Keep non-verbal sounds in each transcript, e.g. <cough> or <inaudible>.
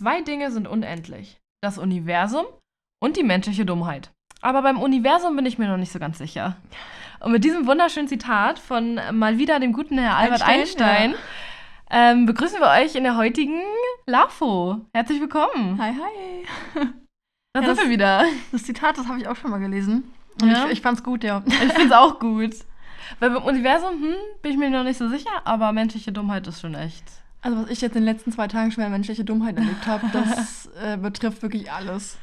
Zwei Dinge sind unendlich. Das Universum und die menschliche Dummheit. Aber beim Universum bin ich mir noch nicht so ganz sicher. Und mit diesem wunderschönen Zitat von mal wieder dem guten Herr Albert Einstein, Einstein, ähm, begrüßen wir euch in der heutigen LAFO. Herzlich willkommen. Hi, hi. <laughs> Da Ja, sind das- wir wieder. Das Zitat, das habe ich auch schon mal gelesen. Und Ja? ich, ich fand's gut, ja. Ich finde es auch gut. Weil beim Universum hm, bin ich mir noch nicht so sicher, aber menschliche Dummheit ist schon echt. Also, was ich jetzt in den letzten zwei Tagen schon an menschliche Dummheit erlebt habe, <laughs> das äh, betrifft wirklich alles.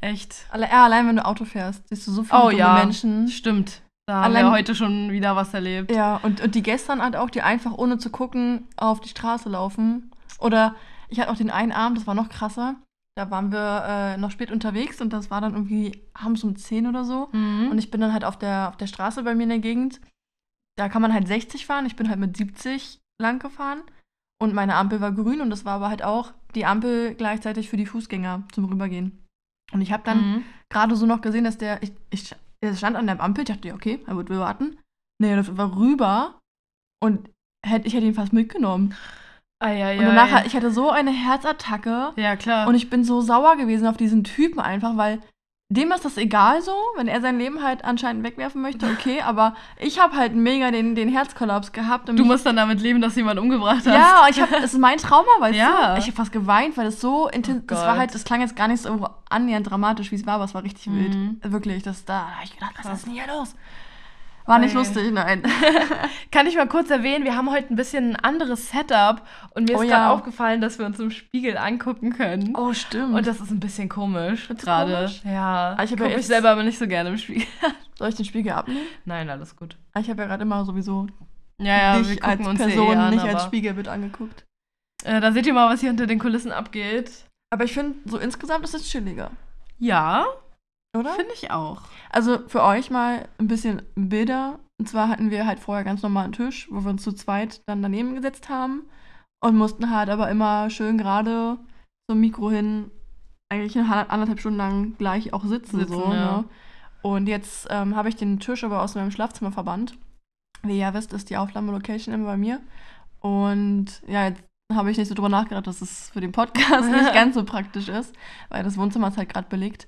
Echt. Alle, ja, allein wenn du Auto fährst, siehst du so viele Oh dumme ja, Menschen. stimmt. Da haben Allein- wir heute schon wieder was erlebt. Ja, und, und die gestern halt auch, die einfach ohne zu gucken auf die Straße laufen. Oder ich hatte auch den einen Abend, das war noch krasser. Da waren wir äh, noch spät unterwegs und das war dann irgendwie abends um 10 oder so. Mhm. Und ich bin dann halt auf der, auf der Straße bei mir in der Gegend. Da kann man halt 60 fahren. Ich bin halt mit 70 lang gefahren. Und meine Ampel war grün und das war aber halt auch die Ampel gleichzeitig für die Fußgänger zum Rübergehen. Und ich habe dann Mhm. gerade so noch gesehen, dass der, ich, ich, der stand an der Ampel. Ich dachte, ja, okay, er wird warten. Nee, das war rüber und hätte, ich hätte ihn fast mitgenommen. Eieiei. Und danach, ich hatte so eine Herzattacke. Ja, klar. Und ich bin so sauer gewesen auf diesen Typen einfach, weil dem ist das egal so, wenn er sein Leben halt anscheinend wegwerfen möchte, okay, <laughs> aber ich habe halt mega den, den Herzkollaps gehabt. Und du musst dann damit leben, dass jemand umgebracht hast. ja, ich habe, es ist mein Trauma, weißt Ja. du? Ich habe fast geweint, weil es so intensiv, Oh das war halt, das klang jetzt gar nicht so annähernd dramatisch, wie es war, aber es war richtig Mhm. wild. Wirklich, das da, da habe ich gedacht, was ist denn hier los? War nicht Ey. lustig, nein. <laughs> Kann ich mal kurz erwähnen, wir haben heute ein bisschen ein anderes Setup und mir Oh ist ja. gerade aufgefallen, dass wir uns im Spiegel angucken können. Oh, stimmt. Und das ist ein bisschen komisch gerade. komisch? Ja. Ah, ich hab guck ja mich selber aber nicht so gerne im Spiegel. <laughs> Soll ich den Spiegel abnehmen? Nein, alles gut. Ah, Ich habe ja gerade immer sowieso Ja, ja, dich wir gucken als uns ja Person, eh an, nicht als Spiegelbild angeguckt. äh, Da seht ihr mal, was hier hinter den Kulissen abgeht. Aber ich finde, so insgesamt ist es chilliger, Ja, oder? finde ich auch. Also für euch mal ein bisschen Bilder. Und zwar hatten wir halt vorher ganz normal einen Tisch, wo wir uns zu zweit dann daneben gesetzt haben und mussten halt aber immer schön gerade zum Mikro hin eigentlich eine halb- anderthalb Stunden lang gleich auch sitzen. Sitzen, so, ja. ne? Und jetzt ähm, habe ich den Tisch aber aus meinem Schlafzimmer verbannt. Wie ihr ja wisst, ist die Aufnahmelocation immer bei mir. Und ja, jetzt habe ich nicht so drüber nachgedacht, dass es für den Podcast <laughs> nicht ganz so praktisch ist, weil das Wohnzimmer ist halt gerade belegt.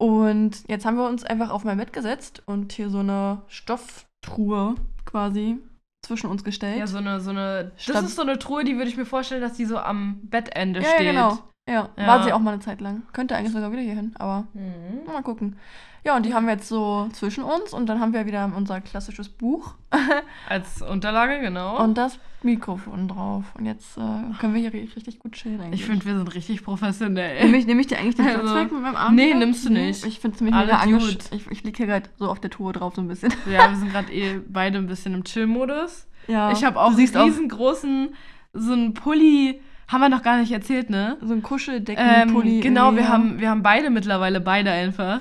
Und jetzt haben wir uns einfach auf mein Bett gesetzt und hier so eine Stofftruhe quasi zwischen uns gestellt. Ja, so eine, so eine. Das Stab- ist so eine Truhe, die würde ich mir vorstellen, dass die so am Bettende ja, steht. ja, genau. Ja, Ja. war sie auch mal eine Zeit lang. Könnte eigentlich sogar wieder hier hin, aber Mhm. mal gucken. Ja, und die haben wir jetzt so zwischen uns und dann haben wir wieder unser klassisches Buch <laughs> Als Unterlage, genau. und das Mikrofon drauf. Und jetzt äh, können wir hier ri- richtig gut chillen eigentlich. ich finde, wir sind richtig professionell. Nehme ich, nehm ich dir eigentlich den Also, Platz mit meinem Arm? nee, nimmst du nicht. Ich finde es nämlich Alles mega gut. Ich, ich liege hier gerade so auf der Tour drauf so ein bisschen. ja, wir sind gerade eh beide ein bisschen im Chill-Modus. Ja. Ich habe auch einen riesengroßen, so einen Pulli, haben wir noch gar nicht erzählt, ne? so ein Kuscheldeckenpulli. Ähm, genau, wir ja. haben, wir haben beide mittlerweile, beide einfach,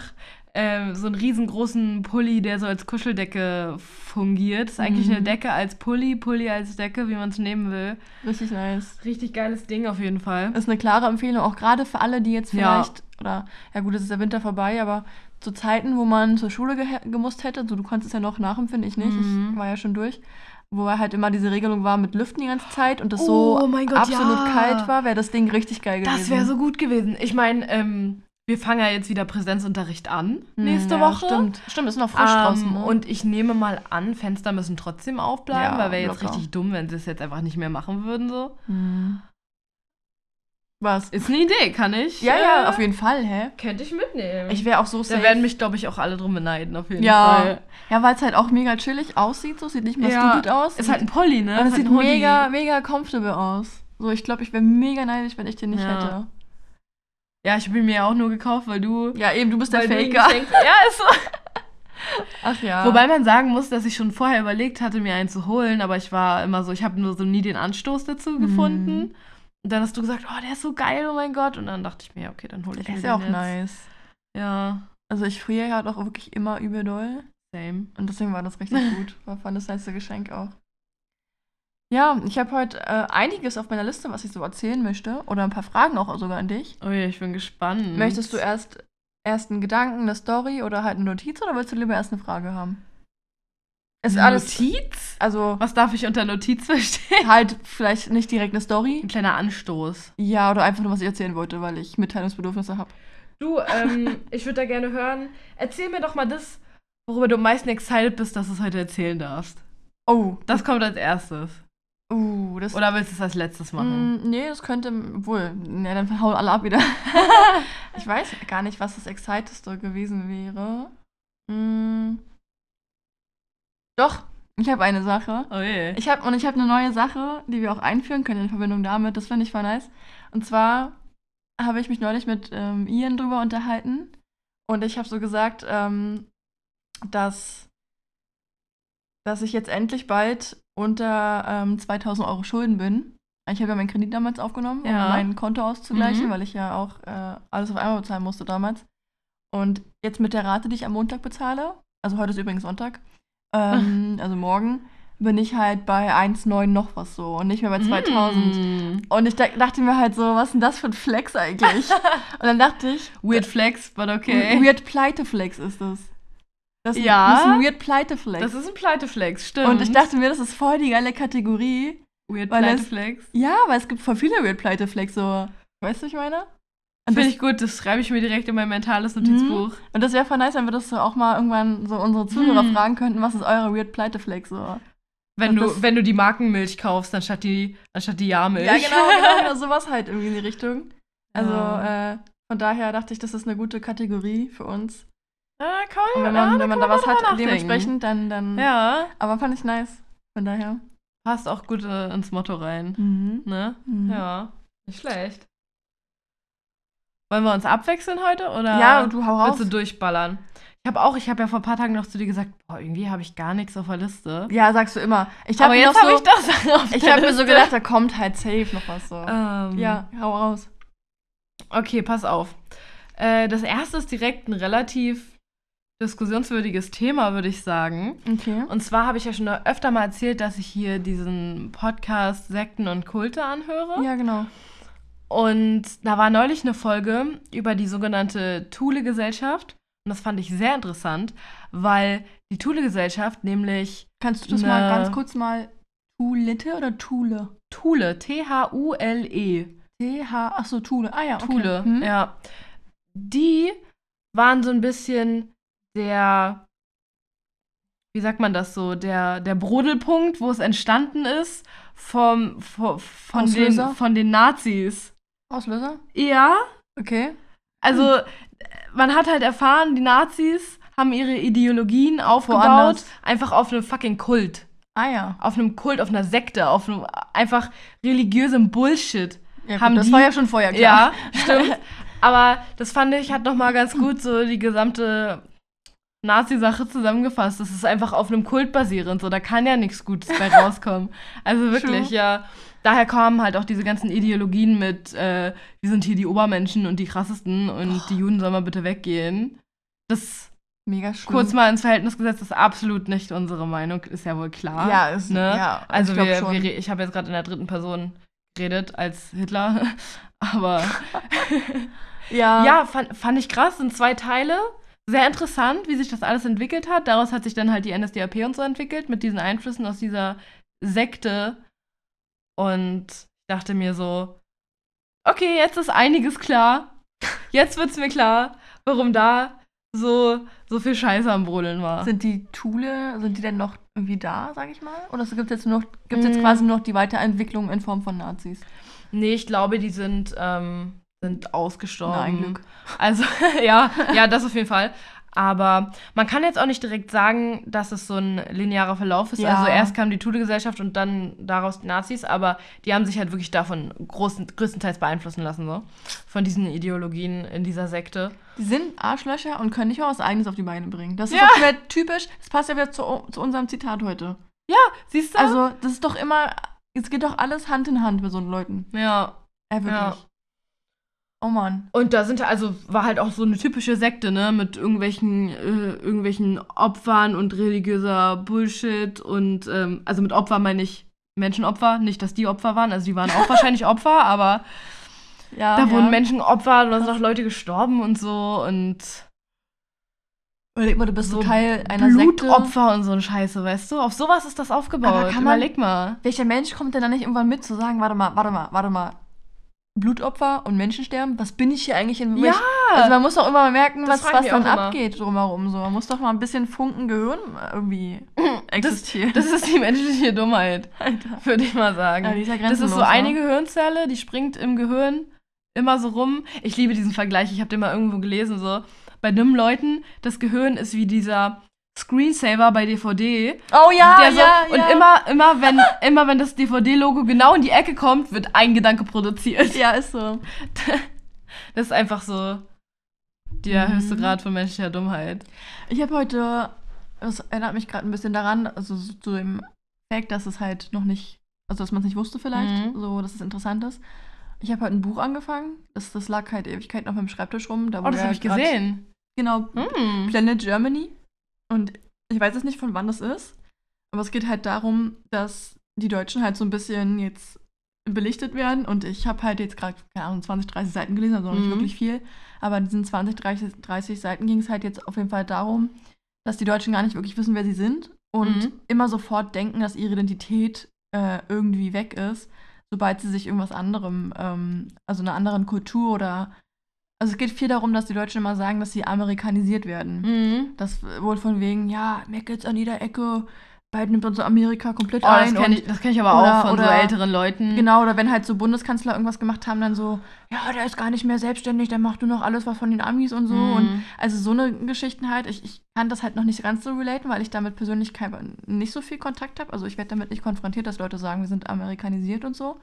ähm, so einen riesengroßen Pulli, der so als Kuscheldecke fungiert. Ist eigentlich Mhm. eine Decke als Pulli, Pulli als Decke, wie man es nehmen will. Richtig nice. Richtig geiles Ding auf jeden Fall. Ist eine klare Empfehlung, auch gerade für alle, die jetzt Ja. vielleicht, oder ja gut, es ist der Winter vorbei, aber zu Zeiten, wo man zur Schule gehe- gemusst hätte, so du konntest es ja noch nachempfinden, ich nicht, Mhm. ich war ja schon durch, wo halt immer diese Regelung war mit Lüften die ganze Zeit und das Oh so mein Gott, absolut ja. kalt war, wäre das Ding richtig geil gewesen. Das wäre so gut gewesen. Ich meine, ähm, wir fangen ja jetzt wieder Präsenzunterricht an, Hm, nächste ja, Woche. Stimmt, stimmt, ist noch frisch Ähm, draußen. Ne? Und ich nehme mal an, Fenster müssen trotzdem aufbleiben, Ja, weil wäre jetzt richtig dumm, wenn sie es jetzt einfach nicht mehr machen würden. So. Hm. Was? Ist eine Idee, kann ich? Ja, ja, äh, auf jeden Fall, hä? Könnte ich mitnehmen. Ich wäre auch so da werden mich, glaube ich, auch alle drum beneiden, auf jeden ja, Fall. ja, weil es halt auch mega chillig aussieht, so sieht nicht mehr Ja, stupid aus. Ist halt ein Pulli, ne? Und es halt sieht Hoodie. mega, mega comfortable aus. So, ich glaube, ich wäre mega neidisch, wenn ich den nicht Ja. hätte. Ja, ich habe ihn mir ja auch nur gekauft, weil du. Ja, eben, du bist der Faker. Ja, ist so. <laughs> Ach ja. Wobei man sagen muss, dass ich schon vorher überlegt hatte, mir einen zu holen, aber ich war immer so, ich habe nur so nie den Anstoß dazu Mhm. gefunden. Und dann hast du gesagt, oh, der ist so geil, oh mein Gott. Und dann dachte ich mir, okay, dann hole ich der mir ist ja auch den jetzt. nice. Ja, Also ich friere ja halt auch wirklich immer übel doll. same. Und deswegen war das richtig <laughs> gut. War fand das nice Geschenk auch. Ja, ich habe heute äh, einiges auf meiner Liste, was ich so erzählen möchte. Oder ein paar Fragen auch sogar an dich. Oh ja, ich bin gespannt. Möchtest du erst, erst einen Gedanken, eine Story oder halt eine Notiz oder willst du lieber erst eine Frage haben? Ist alles. Notiz? Also Was darf ich unter Notiz verstehen? halt vielleicht nicht direkt eine Story. Ein kleiner Anstoß. Ja, oder einfach nur, was ich erzählen wollte, weil ich Mitteilungsbedürfnisse habe. Du, ähm, <laughs> ich würde da gerne hören. Erzähl mir doch mal das, worüber du am meisten excited bist, dass du es heute erzählen darfst. Oh, Das kommt als erstes. uh, das. Oder willst du es als letztes machen? Mm, nee, das könnte wohl. Ne, dann hauen alle ab wieder. <laughs> ich weiß gar nicht, was das Exciteste gewesen wäre. Mm. Doch, ich habe eine Sache. Oh je. Ich habe und ich habe eine neue Sache, die wir auch einführen können in Verbindung damit. Das finde ich voll nice. Und zwar habe ich mich neulich mit ähm, Ian drüber unterhalten und ich habe so gesagt, ähm, dass dass ich jetzt endlich bald unter ähm, 2000 Euro Schulden bin. Ich habe ja meinen Kredit damals aufgenommen, um Ja. mein Konto auszugleichen, Mhm. weil ich ja auch äh, alles auf einmal bezahlen musste damals. Und jetzt mit der Rate, die ich am Montag bezahle, also heute ist übrigens Sonntag, ähm, also morgen, bin ich halt bei 1,9 noch was so und nicht mehr bei 2000. Mm. Und ich da- dachte mir halt so, was ist denn das für ein Flex eigentlich? <laughs> und dann dachte ich, Weird Flex, but okay. Weird Pleiteflex ist das. Das ist, Ja. das ist ein Weird Pleiteflex. Das ist ein Pleiteflex, stimmt. und ich dachte mir, das ist voll die geile Kategorie. Weird weil es- Pleiteflex. Ja, weil es gibt voll viele Weird Pleiteflex, so. Weißt du, ich meine? Finde ich gut, das schreibe ich mir direkt in mein mentales Notizbuch. und das wäre voll nice, wenn wir das so auch mal irgendwann so unsere Zuhörer Hm. fragen könnten, was ist eure Weird Pleiteflex so? Wenn Und du, wenn du die Markenmilch kaufst, anstatt die, anstatt die Jahrmilch. Ja, genau, genau, <laughs> genau, sowas halt irgendwie in die Richtung. Also, Ja. äh, von daher dachte ich, das ist eine gute Kategorie für uns. Ja, kann Und man, wenn man, ja, wenn man da was hat, nachdenken. dementsprechend, dann, dann. Ja, Aber fand ich nice. Von daher. passt auch gut äh, ins Motto rein. Mhm. Ne? Mhm. Ja, nicht schlecht. Wollen wir uns abwechseln heute oder Ja, und du hau raus. willst du durchballern? Ich habe auch, ich habe ja vor ein paar Tagen noch zu dir gesagt, boah, irgendwie habe ich gar nichts auf der Liste. Ja, sagst du immer. Ich hab Aber jetzt habe so, ich das <laughs> auf Ich der habe mir so gedacht, da kommt halt safe noch was so. Ähm, Ja, hau raus. Okay, pass auf. Äh, das erste ist direkt ein relativ diskussionswürdiges Thema, würde ich sagen. Okay. Und zwar habe ich ja schon öfter mal erzählt, dass ich hier diesen Podcast Sekten und Kulte anhöre. Ja, genau. Und da war neulich eine Folge über die sogenannte Thule-Gesellschaft. Und das fand ich sehr interessant, weil die Thule-Gesellschaft nämlich Kannst du das mal ganz kurz mal Tulite oder Thule? Thule, T-H-U-L-E, T-H, achso, Thule. Ah ja, okay. Thule, Hm? ja. Die waren so ein bisschen der, wie sagt man das so, der, der Brodelpunkt, wo es entstanden ist vom, von, von, den, von den Nazis. Auslöser? Ja, Okay. also äh, man hat halt erfahren, die Nazis haben ihre Ideologien aufgebaut, Woanders. einfach auf einem fucking Kult. Ah ja. Auf einem Kult, auf einer Sekte, auf einem einfach religiösem Bullshit. ja gut, Haben das die- war ja schon vorher klar. Ja, <laughs> stimmt. Aber das fand ich, hat nochmal ganz gut so die gesamte Nazi-Sache zusammengefasst. Das ist einfach auf einem Kult basierend, so da kann ja nichts Gutes bei <laughs> rauskommen. Also wirklich, True. ja. Daher kamen halt auch diese ganzen Ideologien mit, äh, wir sind hier die Obermenschen und die krassesten und die Juden sollen mal bitte weggehen. Das Mega schlimm. kurz mal ins Verhältnis gesetzt ist absolut nicht unsere Meinung, ist ja wohl klar. Ja, ist, ne? ja. Also ich wir, wir, ich habe jetzt gerade in der dritten Person geredet als Hitler, <laughs> aber <laughs> ja. ja, fand, fand ich krass, sind zwei Teile. Sehr interessant, wie sich das alles entwickelt hat. Daraus hat sich dann halt die NSDAP und so entwickelt, mit diesen Einflüssen aus dieser Sekte. Und ich dachte mir so, okay, jetzt ist einiges klar. Jetzt wird's mir klar, warum da so, so viel Scheiße am Brodeln war. Sind die Thule, sind die denn noch irgendwie da, sag ich mal? Oder gibt es jetzt, nur noch- gibt's jetzt Mm. quasi nur noch die Weiterentwicklung in Form von Nazis? Nee, ich glaube, die sind, ähm, sind ausgestorben. Na, ein Glück. Also, <laughs> ja, ja, das auf jeden Fall. Aber man kann jetzt auch nicht direkt sagen, dass es so ein linearer Verlauf ist. Ja. Also erst kam die Tude-Gesellschaft und dann daraus die Nazis, aber die haben sich halt wirklich davon großen, größtenteils beeinflussen lassen, so. Von diesen Ideologien in dieser Sekte. Die sind Arschlöcher und können nicht mal was Eigenes auf die Beine bringen. Das ist Ja. auch wieder typisch. Das passt ja wieder zu, zu unserem Zitat heute. Siehst du? Also, das ist doch immer, es geht doch alles Hand in Hand mit so Leuten. ja. Äh, wirklich. Ja. Oh Mann. Und da sind also war halt auch so eine typische Sekte, ne, mit irgendwelchen äh, irgendwelchen Opfern und religiöser Bullshit und ähm, also mit Opfer meine ich Menschenopfer, nicht dass die Opfer waren, also die waren auch <laughs> wahrscheinlich Opfer, aber Ja, da ja. wurden Menschen geopfert und da sind auch Leute gestorben und so und Überleg mal, du bist so Teil einer Sekte. Blutopfer und so ein Scheiße, weißt du? Auf sowas ist das aufgebaut. Aber kann man- Überleg mal. Welcher Mensch kommt denn da nicht irgendwann mit zu sagen, warte mal, warte mal, warte mal. Blutopfer und Menschensterben, was bin ich hier eigentlich in Ja, Also man muss doch immer mal merken, Das was, was dann abgeht drumherum. So. Man muss doch mal ein bisschen Funken Gehirn irgendwie existieren. das ist die menschliche Dummheit, <laughs> würde ich mal sagen. Ja, ist ja das ist so eine ne? Gehirnzelle, die springt im Gehirn immer so rum. Ich liebe diesen Vergleich, ich habe den mal irgendwo gelesen, so. Bei dummen Leuten, das Gehirn ist wie dieser Screensaver bei DVD. Oh ja, der so, ja, und ja. immer, immer, wenn, immer wenn das DVD-Logo genau in die Ecke kommt, wird ein Gedanke produziert. Ja, ist so. <laughs> Das ist einfach so der Mhm. höchste Grad von menschlicher Dummheit. Ich habe heute, das erinnert mich gerade ein bisschen daran, also so zu dem Fact, dass es halt noch nicht, also dass man es nicht wusste vielleicht, Mhm. so dass es interessant ist. Ich habe heute ein Buch angefangen, das, das lag halt Ewigkeiten auf meinem Schreibtisch rum. Da Oh, das habe ich gesehen. Genau, Hm. Planet Germany. Und ich weiß jetzt nicht, von wann das ist. Aber es geht halt darum, dass die Deutschen halt so ein bisschen jetzt belichtet werden. Und ich habe halt jetzt gerade, keine Ahnung, 20, 30 Seiten gelesen, also noch nicht Mhm. wirklich viel. Aber in diesen 20, 30, 30 Seiten ging es halt jetzt auf jeden Fall darum, dass die Deutschen gar nicht wirklich wissen, wer sie sind. Und Mhm. immer sofort denken, dass ihre Identität äh, irgendwie weg ist, sobald sie sich irgendwas anderem, ähm, also einer anderen Kultur oder. Also es geht viel darum, dass die Deutschen immer sagen, dass sie amerikanisiert werden. Mhm. Das wohl von wegen, ja, Meckels an jeder Ecke, bald nimmt unser Amerika komplett Oh, das ein. kenne und- ich, das kenn ich aber oder- auch von so oder- älteren Leuten. Genau, oder wenn halt so Bundeskanzler irgendwas gemacht haben, dann so, ja, der ist gar nicht mehr selbstständig, der macht nur noch alles was von den Amis und so. Mhm. Und also so eine Geschichten halt. Ich, ich kann das halt noch nicht ganz so relaten, weil ich damit persönlich kein, nicht so viel Kontakt habe. Also ich werde damit nicht konfrontiert, dass Leute sagen, wir sind amerikanisiert und so.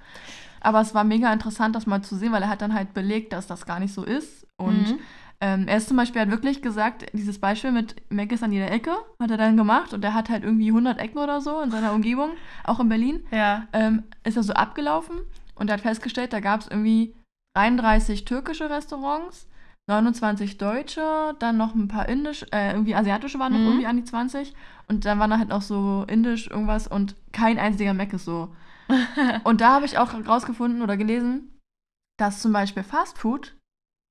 Aber es war mega interessant, das mal zu sehen, weil er hat dann halt belegt, dass das gar nicht so ist. Und Mhm. ähm, er ist zum Beispiel hat wirklich gesagt, dieses Beispiel mit Mac ist an jeder Ecke, hat er dann gemacht und er hat halt irgendwie 100 Ecken oder so in seiner Umgebung, auch in Berlin, Ja. ähm, ist er so abgelaufen und er hat festgestellt, da gab es irgendwie 33 türkische Restaurants, 29 deutsche, dann noch ein paar indisch, äh, irgendwie asiatische waren noch Mhm. irgendwie an die 20 und dann waren da halt noch so indisch irgendwas und kein einziger Mac ist so. <laughs> Und da habe ich auch rausgefunden oder gelesen, dass zum Beispiel Fast Food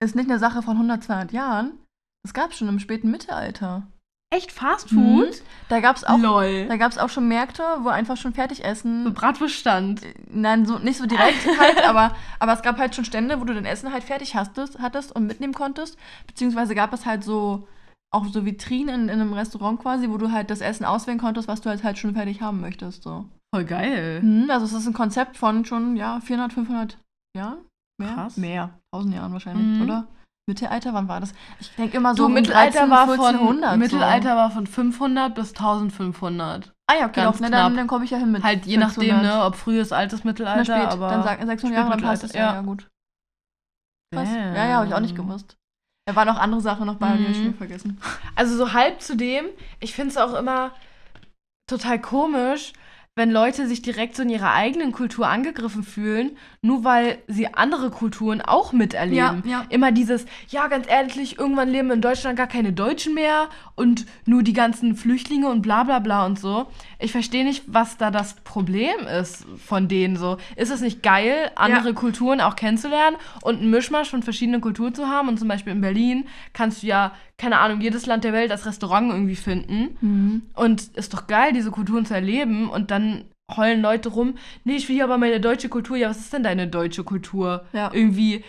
ist nicht eine Sache von 100, 200 Jahren. Das gab es schon im späten Mittelalter. Echt Fast Mhm. Food? Da gab es auch, Lol. da gab's auch schon Märkte, wo einfach schon Fertigessen. So Bratwurststand. Nein, so, nicht so direkt <laughs> halt, aber, aber es gab halt schon Stände, wo du dein Essen halt fertig hastest, hattest und mitnehmen konntest. Beziehungsweise gab es halt so auch so Vitrinen in, in einem Restaurant quasi, wo du halt das Essen auswählen konntest, was du halt, halt schon fertig haben möchtest. So. Voll geil. Mhm, also es ist ein Konzept von schon, ja, 400, 500 Jahren? Mehr? Krass. Mehr. 1000 Jahren wahrscheinlich, Mhm. oder? Mittelalter, wann war das? Ich denke immer so Du, um Mittelalter 13, war 1400. von Mittelalter So. war von 500 bis 1500. Ah ja, okay, ganz ne, dann, dann komme ich ja hin mit Halt je nachdem, 600. ne, ob frühes, altes Na, Mittelalter, spät, aber dann sag 600 Jahre, dann passt es ja, ja gut. Krass. Ja, ja, habe ich auch nicht gewusst. Da waren auch andere Sachen noch bei, die habe ich Mhm. schon vergessen. Also so halb zu dem, ich finde es auch immer total komisch, wenn Leute sich direkt so in ihrer eigenen Kultur angegriffen fühlen, nur weil sie andere Kulturen auch miterleben. Ja, ja. Immer dieses, ja, ganz ehrlich, irgendwann leben in Deutschland gar keine Deutschen mehr und nur die ganzen Flüchtlinge und bla bla bla und so. Ich verstehe nicht, was da das Problem ist von denen so. Ist es nicht geil, andere Kulturen auch kennenzulernen und einen Mischmasch von verschiedenen Kulturen zu haben? Und zum Beispiel in Berlin kannst du ja, keine Ahnung, jedes Land der Welt als Restaurant irgendwie finden. Mhm. Und ist doch geil, diese Kulturen zu erleben. Und dann heulen Leute rum, nee, ich will hier aber meine deutsche Kultur. Ja, was ist denn deine deutsche Kultur? Ja. Irgendwie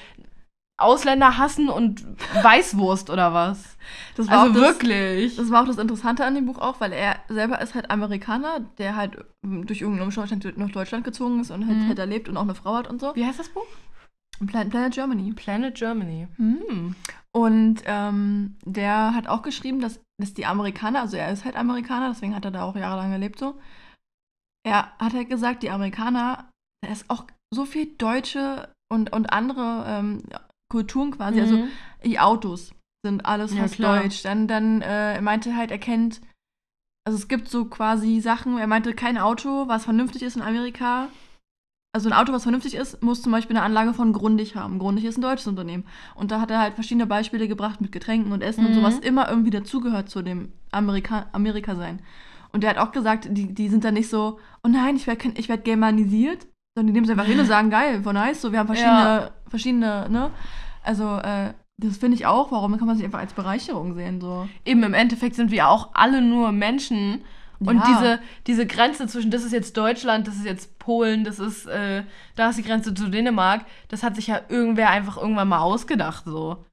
Ausländer hassen und Weißwurst oder was? Das war Also das, wirklich. Das war auch das Interessante an dem Buch auch, weil er selber ist halt Amerikaner, der halt ähm, durch irgendeinen Umstand nach Deutschland gezogen ist und halt, Mhm. halt erlebt und auch eine Frau hat und so. Wie heißt das Buch? Planet, Germany. Planet Germany. Hm. Und ähm, der hat auch geschrieben, dass, dass die Amerikaner, also er ist halt Amerikaner, deswegen hat er da auch jahrelang gelebt so. Er hat halt gesagt, die Amerikaner, da ist auch so viel deutsche und, und andere ähm, Kulturen quasi, also Mhm. die Autos sind alles Ja, fast klar. deutsch. Dann, dann äh, er meinte halt, er kennt, also es gibt so quasi Sachen, er meinte, kein Auto, was vernünftig ist in Amerika. Also ein Auto, was vernünftig ist, muss zum Beispiel eine Anlage von Grundig haben. Grundig ist ein deutsches Unternehmen. Und da hat er halt verschiedene Beispiele gebracht mit Getränken und Essen und Mhm. so, was immer irgendwie dazugehört zu dem Amerika, Amerika sein. Und der hat auch gesagt, die, die sind da nicht so, oh nein, ich werde ich werd germanisiert, sondern die nehmen es einfach hin und sagen, geil, voll nice, so, wir haben verschiedene, verschiedene, ne? Also, äh, Das finde ich auch. Warum kann man sich einfach als Bereicherung sehen? So. Eben, im Endeffekt sind wir auch alle nur Menschen. Und Ja. diese, diese Grenze zwischen, das ist jetzt Deutschland, das ist jetzt Polen, das ist, äh, da ist die Grenze zu Dänemark, das hat sich ja irgendwer einfach irgendwann mal ausgedacht, so.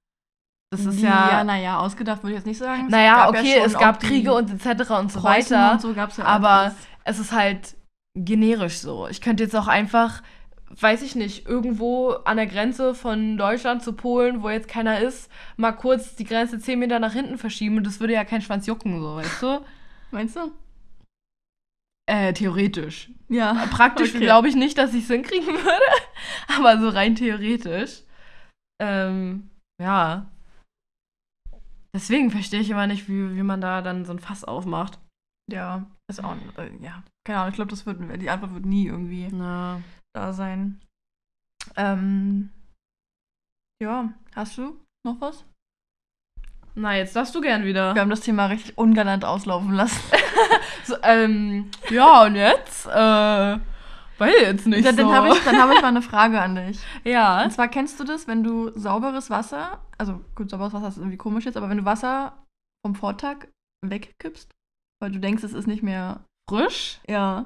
Das ist ja, ja, naja, ausgedacht würde ich jetzt nicht sagen. Es naja, ja okay, schon es gab Kriege und etc. und so Preußen weiter, Und so gab's ja aber alles. es ist halt generisch so. Ich könnte jetzt auch einfach, weiß ich nicht, irgendwo an der Grenze von Deutschland zu Polen, wo jetzt keiner ist, mal kurz die Grenze 10 Meter nach hinten verschieben und das würde ja kein Schwanz jucken, so, weißt du? Meinst du? Äh, theoretisch. Ja. Praktisch Okay. glaube ich nicht, dass ich es hinkriegen würde, <laughs> aber so rein theoretisch. Ähm, ja. Deswegen verstehe ich immer nicht, wie, wie man da dann so ein Fass aufmacht. Ja, ist auch, äh, ja. Keine Ahnung, ich glaube, das wird, die Antwort wird nie irgendwie Na. da sein. Ähm, ja, hast du noch was? Na, jetzt darfst du gern wieder. Wir haben das Thema richtig ungalant auslaufen lassen. <laughs> So, ähm, ja, und jetzt? Äh, weiß jetzt nicht dann so. dann habe ich, dann hab ich mal eine Frage an <laughs> dich. ja. Und zwar kennst du das, wenn du sauberes Wasser, also gut, sauberes Wasser ist irgendwie komisch jetzt, aber wenn du Wasser vom Vortag wegkippst, weil du denkst, es ist nicht mehr. Frisch? Ja.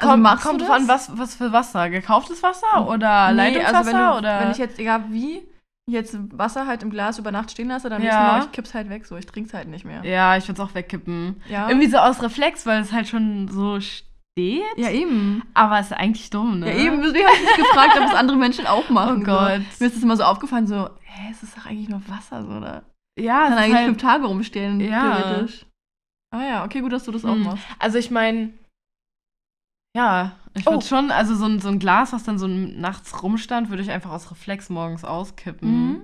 Kommt, machst du kommt das? drauf an, was, was für Wasser? Gekauftes Wasser oder Nee, Leitungswasser? also wenn, du, oder? wenn ich jetzt, egal wie, jetzt Wasser halt im Glas über Nacht stehen lasse, dann Ja. nächsten Mal, ich kipp's halt weg, so, ich trink's halt nicht mehr. ja, ich würde es auch wegkippen. Ja. Irgendwie so aus Reflex, weil es halt schon so steht. Ja, eben. Aber ist eigentlich dumm, ne? Ja, eben. Deswegen habe ich mich gefragt, ob es andere Menschen auch machen. Oh Gott. So. Mir ist das immer so aufgefallen, so, hä, es ist doch eigentlich nur Wasser, so, oder? Ja, Kann es ist eigentlich halt, fünf Tage rumstehen, Ja. theoretisch. Ah ja, okay, gut, dass du das auch Mhm. machst. Also ich meine, ja, ich Oh. würde schon, also so ein, so ein Glas, was dann so nachts rumstand, würde ich einfach aus Reflex morgens auskippen. Mhm.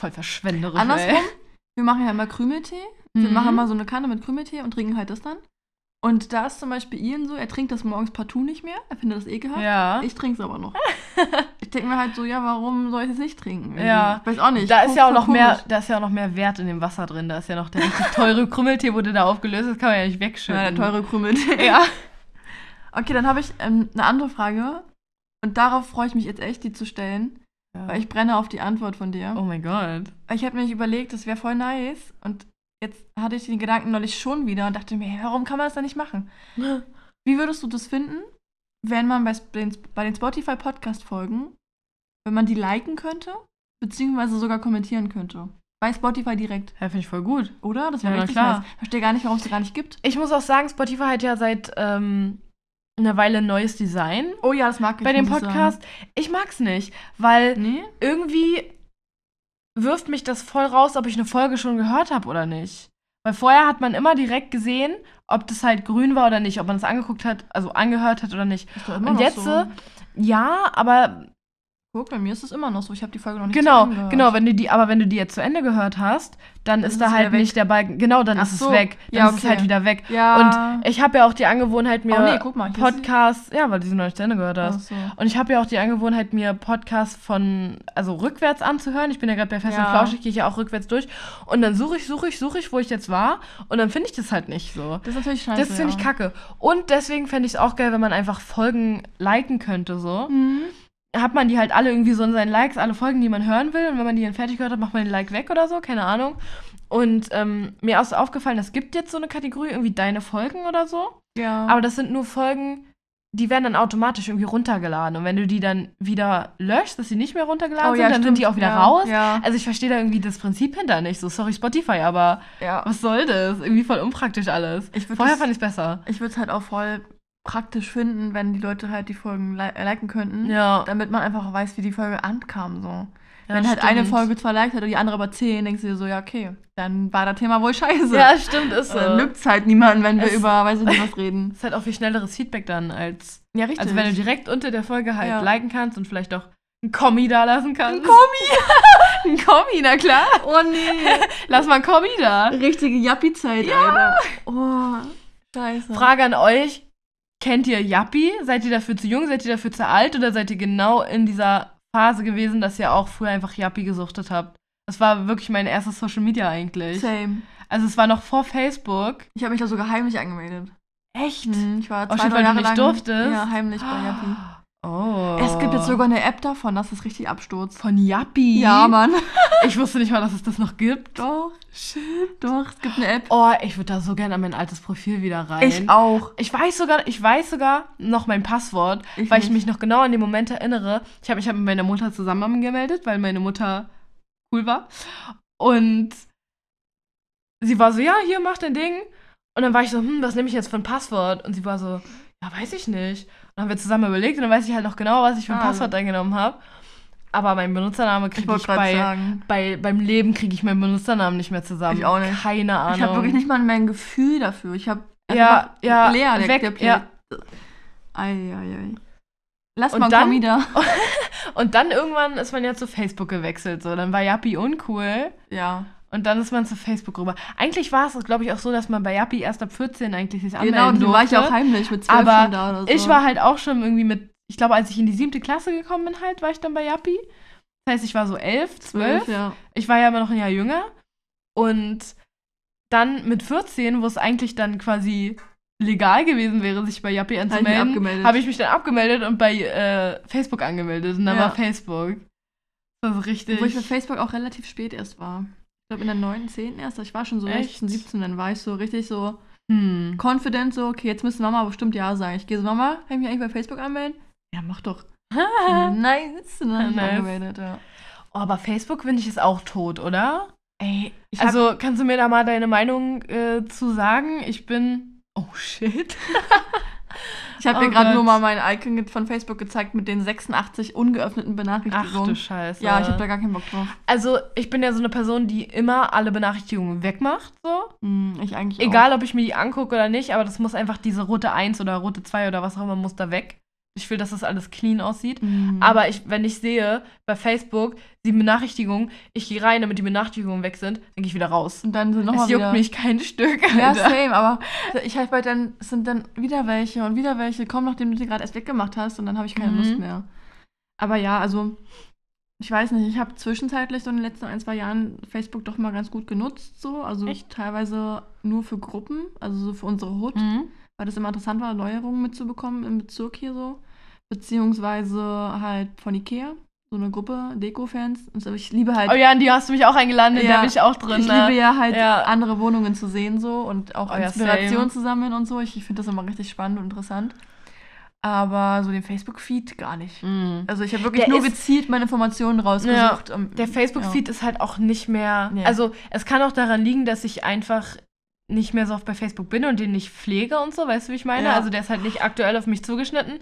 Voll verschwenderisch, Andersrum, ey. wir machen ja immer Krümeltee. Wir Mhm. machen immer so eine Kanne mit Krümeltee und trinken halt das dann. Und da ist zum Beispiel Ian so, er trinkt das morgens partout nicht mehr. Er findet das ekelhaft. Ja. Ich trinke es aber noch. <laughs> ich denke mir halt so, ja, warum soll ich es nicht trinken? Irgendwie? Ja. Ich weiß auch nicht. Da ist ja auch noch mehr, da ist ja auch noch mehr Wert in dem Wasser drin. Da ist ja noch der richtig teure Krümmeltee, wurde da aufgelöst. Das kann man ja nicht wegschütten. Ja, der teure Krümeltee. Ja. <laughs> Okay, dann habe ich ähm, eine andere Frage. Und darauf freue ich mich jetzt echt, die zu stellen. Weil ich brenne auf die Antwort von dir. oh mein Gott. Ich habe mir überlegt, das wäre voll nice. Und jetzt hatte ich den Gedanken neulich schon wieder und dachte mir, hey, warum kann man das dann nicht machen? <laughs> Wie würdest du das finden, wenn man bei, den- bei den Spotify-Podcast-Folgen, wenn man die liken könnte, beziehungsweise sogar kommentieren könnte? Bei Spotify direkt, Ja, finde ich voll gut. oder? Das Ja, wäre na richtig klar. nice. Verstehe gar nicht, warum es das gar nicht gibt. Ich muss auch sagen, Spotify hat ja seit ähm, einer Weile ein neues Design Oh ja, das mag ich bei dem Podcast. Ich mag's nicht, weil. Nee? irgendwie wirft mich das voll raus, ob ich eine Folge schon gehört habe oder nicht. Weil vorher hat man immer direkt gesehen, ob das halt grün war oder nicht, ob man es angeguckt hat, also angehört hat oder nicht. Ist doch immer Und noch jetzt, so. äh, ja, aber Guck, bei mir ist es immer noch so. Ich habe die Folge noch nicht genau, zu Ende gehört. genau, wenn du die, aber wenn du die jetzt zu Ende gehört hast, dann ist ist da halt nicht der Balken, genau, dann Ach ist so. es weg. Dann Ja, ist es okay. halt wieder weg. Ja. Und ich habe ja auch die Angewohnheit, mir Oh, nee, mal, Podcasts, ja, weil du sie noch nicht zu Ende gehört hast. So. Und ich habe ja auch die Angewohnheit, mir Podcasts von, also rückwärts anzuhören. Ich bin ja gerade bei Fest Ja. und Flauschig, gehe ich ja auch rückwärts durch. Und dann suche ich, suche ich, suche ich, wo ich jetzt war. Und dann finde ich das halt nicht so. Das ist natürlich scheiße. Das finde ich kacke. Und deswegen fände ich es auch geil, wenn man einfach Folgen liken könnte, so. Mhm. Hat man die halt alle irgendwie so in seinen Likes, alle Folgen, die man hören will. Und wenn man die dann fertig gehört hat, macht man den Like weg oder so, keine Ahnung. Und ähm, mir ist aufgefallen, es gibt jetzt so eine Kategorie, irgendwie deine Folgen oder so. Ja. Aber das sind nur Folgen, die werden dann automatisch irgendwie runtergeladen. Und wenn du die dann wieder löschst, dass sie nicht mehr runtergeladen Oh, sind, ja, dann sind stimmt. die auch wieder Ja, raus. ja. Also ich verstehe da irgendwie das Prinzip hinter nicht. So, sorry Spotify, aber was soll das? Irgendwie voll unpraktisch alles. Vorher das- fand ich es besser. Ich würde es halt auch voll praktisch finden, wenn die Leute halt die Folgen li äh, liken könnten. Ja. Damit man einfach weiß, wie die Folge ankam. So. Ja, wenn halt eine stimmt. Folge zwar liked hat und die andere aber zehn, denkst du dir so, ja, okay, dann war das Thema wohl scheiße. Ja, stimmt, ist so. Dann nützt halt niemanden, wenn wir Es- über, weiß ich nicht, was reden. <laughs> ist halt auch viel schnelleres Feedback dann als. Ja, richtig. Also wenn du direkt unter der Folge halt Ja. liken kannst und vielleicht auch ein Kommi da lassen kannst. Ein Kommi! <laughs> ein Kommi, na klar. oh nee. <laughs> Lass mal ein Kommi da. Richtige Yappi-Zeit, Alter. Oh, scheiße. Frage an euch: Kennt ihr Yappi? Seid ihr dafür zu jung? Seid ihr dafür zu alt? Oder seid ihr genau in dieser Phase gewesen, dass ihr auch früher einfach Yappi gesuchtet habt? Das war wirklich mein erstes Social Media eigentlich. Same. Also es war noch vor Facebook. Ich habe mich da sogar heimlich angemeldet. Echt? Hm, ich war Oh, zwei, shit, drei weil du Jahre nicht lang durftest? Ja, heimlich bei Yappi. <gasps> Oh. Es gibt jetzt sogar eine App davon, dass es richtig abstürzt. von Yappi. Ja, Mann. <laughs> Ich wusste nicht mal, dass es das noch gibt. Doch. Shit. Doch, es gibt eine App. Oh, ich würde da so gerne an mein altes Profil wieder rein. Ich auch. Ich weiß sogar, ich weiß sogar noch mein Passwort, Ich weil ich nicht. mich noch genau an den Moment erinnere. Ich habe mich hab mit meiner Mutter zusammen angemeldet, weil meine Mutter cool war. Und sie war so, ja, hier, mach dein Ding. Und dann war ich so, hm, was nehme ich jetzt für ein Passwort? Und sie war so, ja, weiß ich nicht. Dann haben wir zusammen überlegt und dann weiß ich halt noch genau, was ich für ein Ah. Passwort eingenommen habe. Aber meinen Benutzername Ich kriege ich, gerade bei, bei, beim Leben kriege ich meinen Benutzernamen nicht mehr zusammen. Ich auch nicht. Keine Ahnung. Ich habe wirklich nicht mal mein Gefühl dafür. Ich habe Ja, ja, leer, der, weg, der Play. ja. Ei, ei, ei. Lass Und mal dann- komm wieder. <laughs> Und dann irgendwann ist man ja zu Facebook gewechselt. So, dann war Yappi uncool. Ja. Und dann ist man zu Facebook rüber. Eigentlich war es, glaube ich, auch so, dass man bei Yappi erst ab 14 eigentlich sich anmelden Genau, und du durfte. war ich auch heimlich mit zwölf Aber schon da oder so. Ich war halt auch schon irgendwie mit, ich glaube, als ich in die siebte Klasse gekommen bin, halt, war ich dann bei Yappi. Das heißt, ich war so elf, zwölf. ja. Ich war ja immer noch ein Jahr jünger. Und dann mit 14, wo es eigentlich dann quasi legal gewesen wäre, sich bei Yappi anzumelden, habe ich mich dann abgemeldet und bei äh, Facebook angemeldet. Und dann Ja. war Facebook. Das war so richtig. Wo ich mit Facebook auch relativ spät erst war. Ich glaube in der 9., 10. erst. Ich war schon so Echt? 16, 17, dann war ich so richtig so hm. confident, so, okay, jetzt müsste Mama bestimmt Ja sagen. Ich gehe so, Mama, kann ich mich eigentlich bei Facebook anmelden? Ja, mach doch. <laughs> mich Nice. angemeldet, ja. Oh, aber Facebook, finde ich, ist auch tot, oder? Ey, ich hab, Also, kannst du mir da mal deine Meinung äh, zu sagen? Ich bin. Oh, shit. <laughs> ich hab oh dir gerade nur mal mein Icon von Facebook gezeigt mit den 86 ungeöffneten Ach Benachrichtigungen. du Scheiße. ja, ich habe da gar keinen Bock drauf. Also, ich bin ja so eine Person, die immer alle Benachrichtigungen wegmacht, so. Hm, ich eigentlich Egal, ob ich mir die angucke oder nicht, aber das muss einfach diese rote 1 oder rote 2 oder was auch immer muss da weg. Ich will, dass das alles clean aussieht. auch. Hm. Aber ich, wenn ich sehe bei Facebook die Benachrichtigungen, ich gehe rein, damit die Benachrichtigungen weg sind, dann gehe ich wieder raus. Und dann sind Es nochmal juckt wieder... mich kein Stück. Ja, Alter. same, aber ich halt bei dann, es sind dann wieder welche und wieder welche kommen, nachdem du die gerade erst weggemacht hast und dann habe ich keine Mhm. Lust mehr. Aber ja, also, ich weiß nicht, ich habe zwischenzeitlich so in den letzten ein, zwei Jahren Facebook doch mal ganz gut genutzt, so. Also Echt? teilweise nur für Gruppen, also so für unsere Hut, Mhm. Weil das immer interessant war, Neuerungen mitzubekommen im Bezirk hier so. Beziehungsweise halt von Ikea, so eine Gruppe, Deko-Fans. Und so, ich liebe halt Oh ja, in die hast du mich auch eingeladen, in Ja, der bin ich auch drin. ich ne? liebe ja halt Ja. andere Wohnungen zu sehen so und auch Oh ja, Inspiration zu sammeln und so. Ich, ich finde das immer richtig spannend und interessant. Aber so den Facebook-Feed gar nicht. Mhm. Also ich habe wirklich Der nur gezielt meine Informationen rausgesucht. um- Der Facebook-Feed ist halt auch nicht mehr. Nee. Also, es kann auch daran liegen, dass ich einfach nicht mehr so oft bei Facebook bin und den nicht pflege und so, weißt du, wie ich meine? Ja. Also, der ist halt nicht aktuell auf mich zugeschnitten,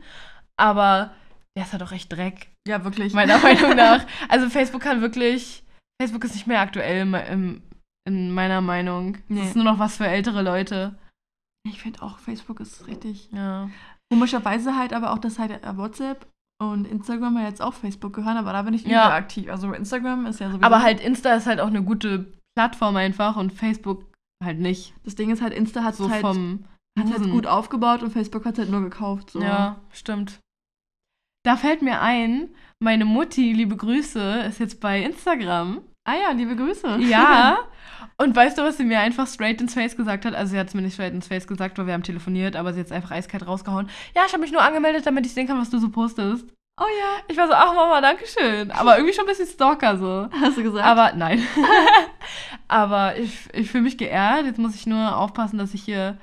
aber der ist halt auch echt Dreck, Ja, wirklich. meiner <laughs> Meinung nach. Also, Facebook kann wirklich. Facebook ist nicht mehr aktuell im, in meiner Meinung. Nee. Das ist nur noch was für ältere Leute. Ich finde auch, Facebook ist richtig. Ja. Komischerweise halt aber auch, dass halt WhatsApp und Instagram ja jetzt auch Facebook gehören, aber da bin ich Ja. aktiv. Also Instagram ist ja sowieso. Aber halt Insta ist halt auch eine gute Plattform einfach und Facebook halt nicht. Das Ding ist halt, Insta hat So halt, vom. hat halt Usen. gut aufgebaut und Facebook hat halt nur gekauft. So. Ja, stimmt. Da fällt mir ein, meine Mutti, liebe Grüße, ist jetzt bei Instagram. Ah ja, liebe Grüße. Ja. <laughs> Und weißt du, was sie mir einfach straight ins Face gesagt hat? Also sie hat es mir nicht straight ins Face gesagt, weil wir haben telefoniert, aber sie hat es einfach eiskalt rausgehauen. Ja, ich habe mich nur angemeldet, damit ich sehen kann, was du so postest. Oh ja. Ich war so, ach Mama, danke schön. Aber irgendwie schon ein bisschen Stalker so. Hast du gesagt? Aber nein. <laughs> aber ich, ich fühle mich geehrt. Jetzt muss ich nur aufpassen, dass ich hier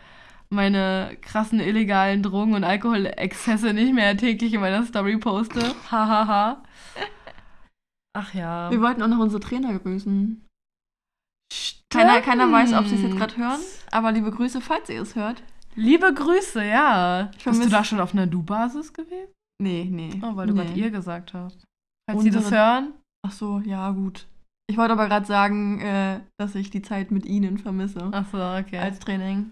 meine krassen illegalen Drogen- und Alkoholexzesse nicht mehr täglich in meiner Story poste. Hahaha. Ach ja. Wir wollten auch noch unsere Trainer grüßen. Keiner, keiner weiß, ob sie es jetzt gerade hören, aber liebe Grüße, falls ihr es hört. Liebe Grüße, ja. Bist du da schon auf einer Du-Basis gewesen? Nee, nee. Oh, weil du nee. gerade ihr gesagt hast. Falls sie das Unsere- hören. Ach so, ja, gut. Ich wollte aber gerade sagen, äh, dass ich die Zeit mit ihnen vermisse. Ach so, okay. Als Training.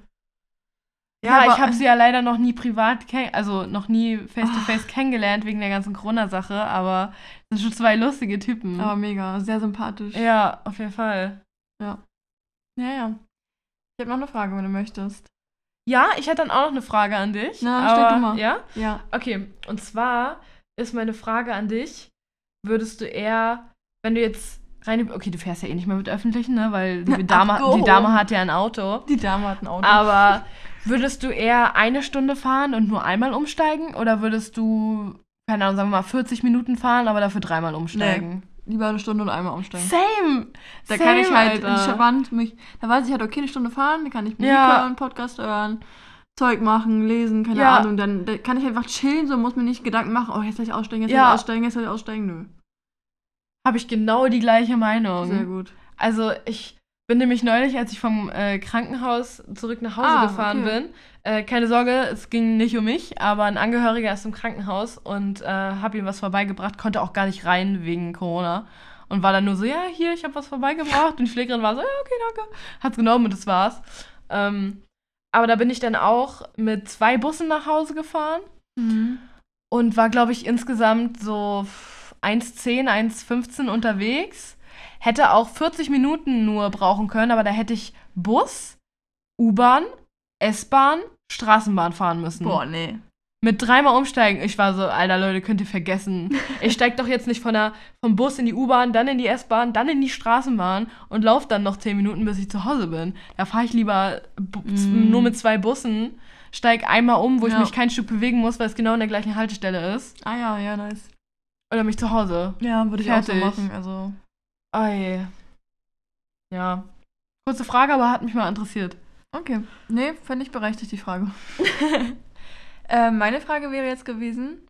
Ja, aber- ich habe sie ja leider noch nie privat, also noch nie face-to-face kennengelernt wegen der ganzen Corona-Sache, aber das sind schon zwei lustige Typen. Aber mega, sehr sympathisch. ja, auf jeden Fall. ja. Ja, Ich habe noch eine Frage, wenn du möchtest. Ja, ich hätte dann auch noch eine Frage an dich. Na, stell aber, du mal. Ja? Ja. Okay, und zwar ist meine Frage an dich, würdest du eher, wenn du jetzt rein, okay, du fährst ja eh nicht mehr mit Öffentlichen, ne, weil die <laughs> Dame, die. Dame hat ja ein Auto, Die Dame hat ein Auto. aber <laughs> würdest du eher eine Stunde fahren und nur einmal umsteigen oder würdest du keine Ahnung, sagen wir mal 40 Minuten fahren, aber dafür dreimal umsteigen. Lieber eine Stunde und einmal umsteigen. Same! Da Same, kann ich halt Alter. entspannt mich. Da weiß ich halt, okay, eine Stunde fahren, dann kann ich Musik Ja. hören, Podcast hören, Zeug machen, lesen, keine Ja. Ahnung. Dann, dann kann ich einfach chillen, so muss mir nicht Gedanken machen, oh, jetzt soll ich aussteigen, jetzt Ja. soll ich aussteigen, jetzt soll ich aussteigen. Nö. Habe ich genau die gleiche Meinung. Sehr gut. Also ich bin nämlich neulich, als ich vom äh, Krankenhaus zurück nach Hause Ah, gefahren okay. bin, äh, keine Sorge, es ging nicht um mich, aber ein Angehöriger ist im Krankenhaus und äh, habe ihm was vorbeigebracht, konnte auch gar nicht rein wegen Corona und war dann nur so, ja, hier, ich habe was vorbeigebracht und die Pflegerin war so, ja, okay, danke, hat's genommen und das war's. Ähm, aber da bin ich dann auch mit zwei Bussen nach Hause gefahren Mhm. und war, glaube ich, insgesamt so 1,10, 1,15 unterwegs. Hätte auch 40 Minuten nur brauchen können, aber da hätte ich Bus, U-Bahn, S-Bahn, Straßenbahn fahren müssen. Boah, nee. Mit dreimal umsteigen. Ich war so, alter Leute, könnt ihr vergessen. <laughs> Ich steig doch jetzt nicht von der, vom Bus in die U-Bahn, dann in die S-Bahn, dann in die Straßenbahn und lauf dann noch 10 Minuten, bis ich zu Hause bin. Da fahre ich lieber Mm. nur mit zwei Bussen, steig einmal um, wo ich Ja. mich kein Stück bewegen muss, weil es genau an der gleichen Haltestelle ist. Ah ja, ja, nice. Oder mich zu Hause. Ja, würde ich auch so Fertig. machen. Also. Ei. Ja. Kurze Frage, aber hat mich mal interessiert. Okay. Nee, fände ich berechtigt, die Frage. <laughs> ähm, meine Frage wäre jetzt gewesen,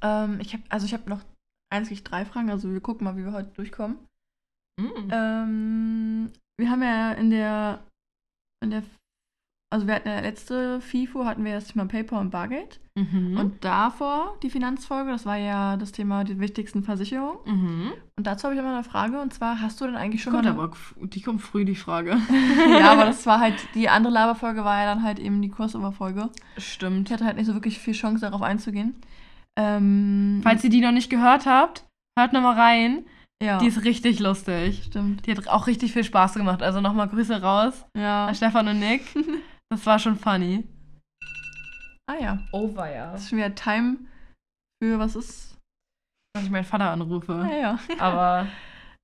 ähm, ich habe, also ich habe noch eigentlich drei Fragen, also wir gucken mal, wie wir heute durchkommen. Mm. Ähm, wir haben ja in der, in der, also wir hatten ja letzte FIFO, hatten wir das Thema Paper und Bargeld. Mhm. Und davor die Finanzfolge, das war ja das Thema die wichtigsten Versicherungen. mhm. Und dazu habe ich immer eine Frage, und zwar, hast du denn eigentlich schon Kommt mal... aber, die kommt früh, die Frage. <laughs> ja, aber <laughs> das war halt, die andere Laberfolge war ja dann halt eben die Crossover-Folge. Stimmt. Ich hatte halt nicht so wirklich viel Chance, darauf einzugehen. Ähm, Falls ihr die noch nicht gehört habt, hört noch mal rein. ja, Die ist richtig lustig. stimmt. Die hat auch richtig viel Spaß gemacht. Also nochmal Grüße raus Ja. an Stefan und Nick. <laughs> Das war schon funny. Ah ja. Oh, weia. Das ist schon wieder Time für was ist. Dass ich meinen Vater anrufe. Ah ja. Aber. <laughs>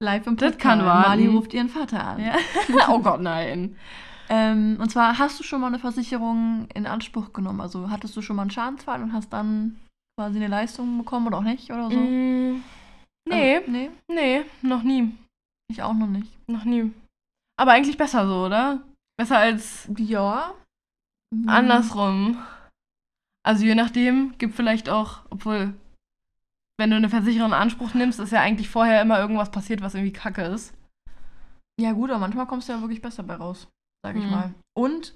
Live im Das Podcast. kann warten. Mali ruft ihren Vater an. ja. <laughs> oh Gott, nein. Ähm, und zwar, hast du schon mal eine Versicherung in Anspruch genommen? Also hattest du schon mal einen Schadensfall und hast dann quasi eine Leistung bekommen oder auch nicht oder so? Mm, nee, Also, nee, nee, noch nie. ich auch noch nicht. Noch nie. Aber eigentlich besser so, oder? Besser als Ja. Mhm. andersrum. Also je nachdem, gibt vielleicht auch, obwohl, wenn du eine Versicherung in Anspruch nimmst, ist ja eigentlich vorher immer irgendwas passiert, was irgendwie kacke ist. Ja, gut, aber manchmal kommst du ja wirklich besser bei raus, sag ich Mhm. mal. Und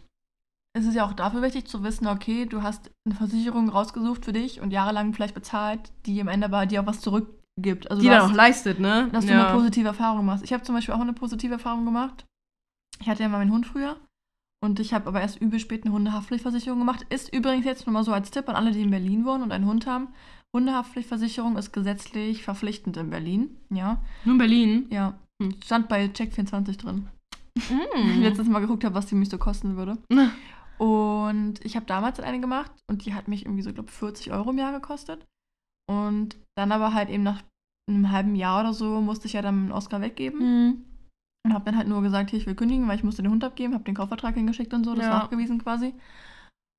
es ist ja auch dafür wichtig zu wissen, okay, du hast eine Versicherung rausgesucht für dich und jahrelang vielleicht bezahlt, die am Ende bei dir auch was zurückgibt. Also Die dann auch leistet, ne? dass du eine positive Erfahrung machst. Ich habe zum Beispiel auch eine positive Erfahrung gemacht. Ich hatte ja mal meinen Hund früher und ich habe aber erst übel spät eine Hundehaftpflichtversicherung gemacht. Ist übrigens jetzt nur mal so als Tipp an alle, die in Berlin wohnen und einen Hund haben. Hundehaftpflichtversicherung ist gesetzlich verpflichtend in Berlin. Ja, Nur in Berlin. ja. Hm. Stand bei Check24 drin. Mm. <laughs> letztes Mal geguckt habe, was die mich so kosten würde. <laughs> Und ich habe damals eine gemacht und die hat mich irgendwie so, glaube 40 Euro im Jahr gekostet. Und dann aber halt eben nach einem halben Jahr oder so musste ich ja dann einen Oscar weggeben Mm. Und habe dann halt nur gesagt, hier, ich will kündigen, weil ich musste den Hund abgeben, habe den Kaufvertrag hingeschickt und so, das Ja. nachgewiesen quasi.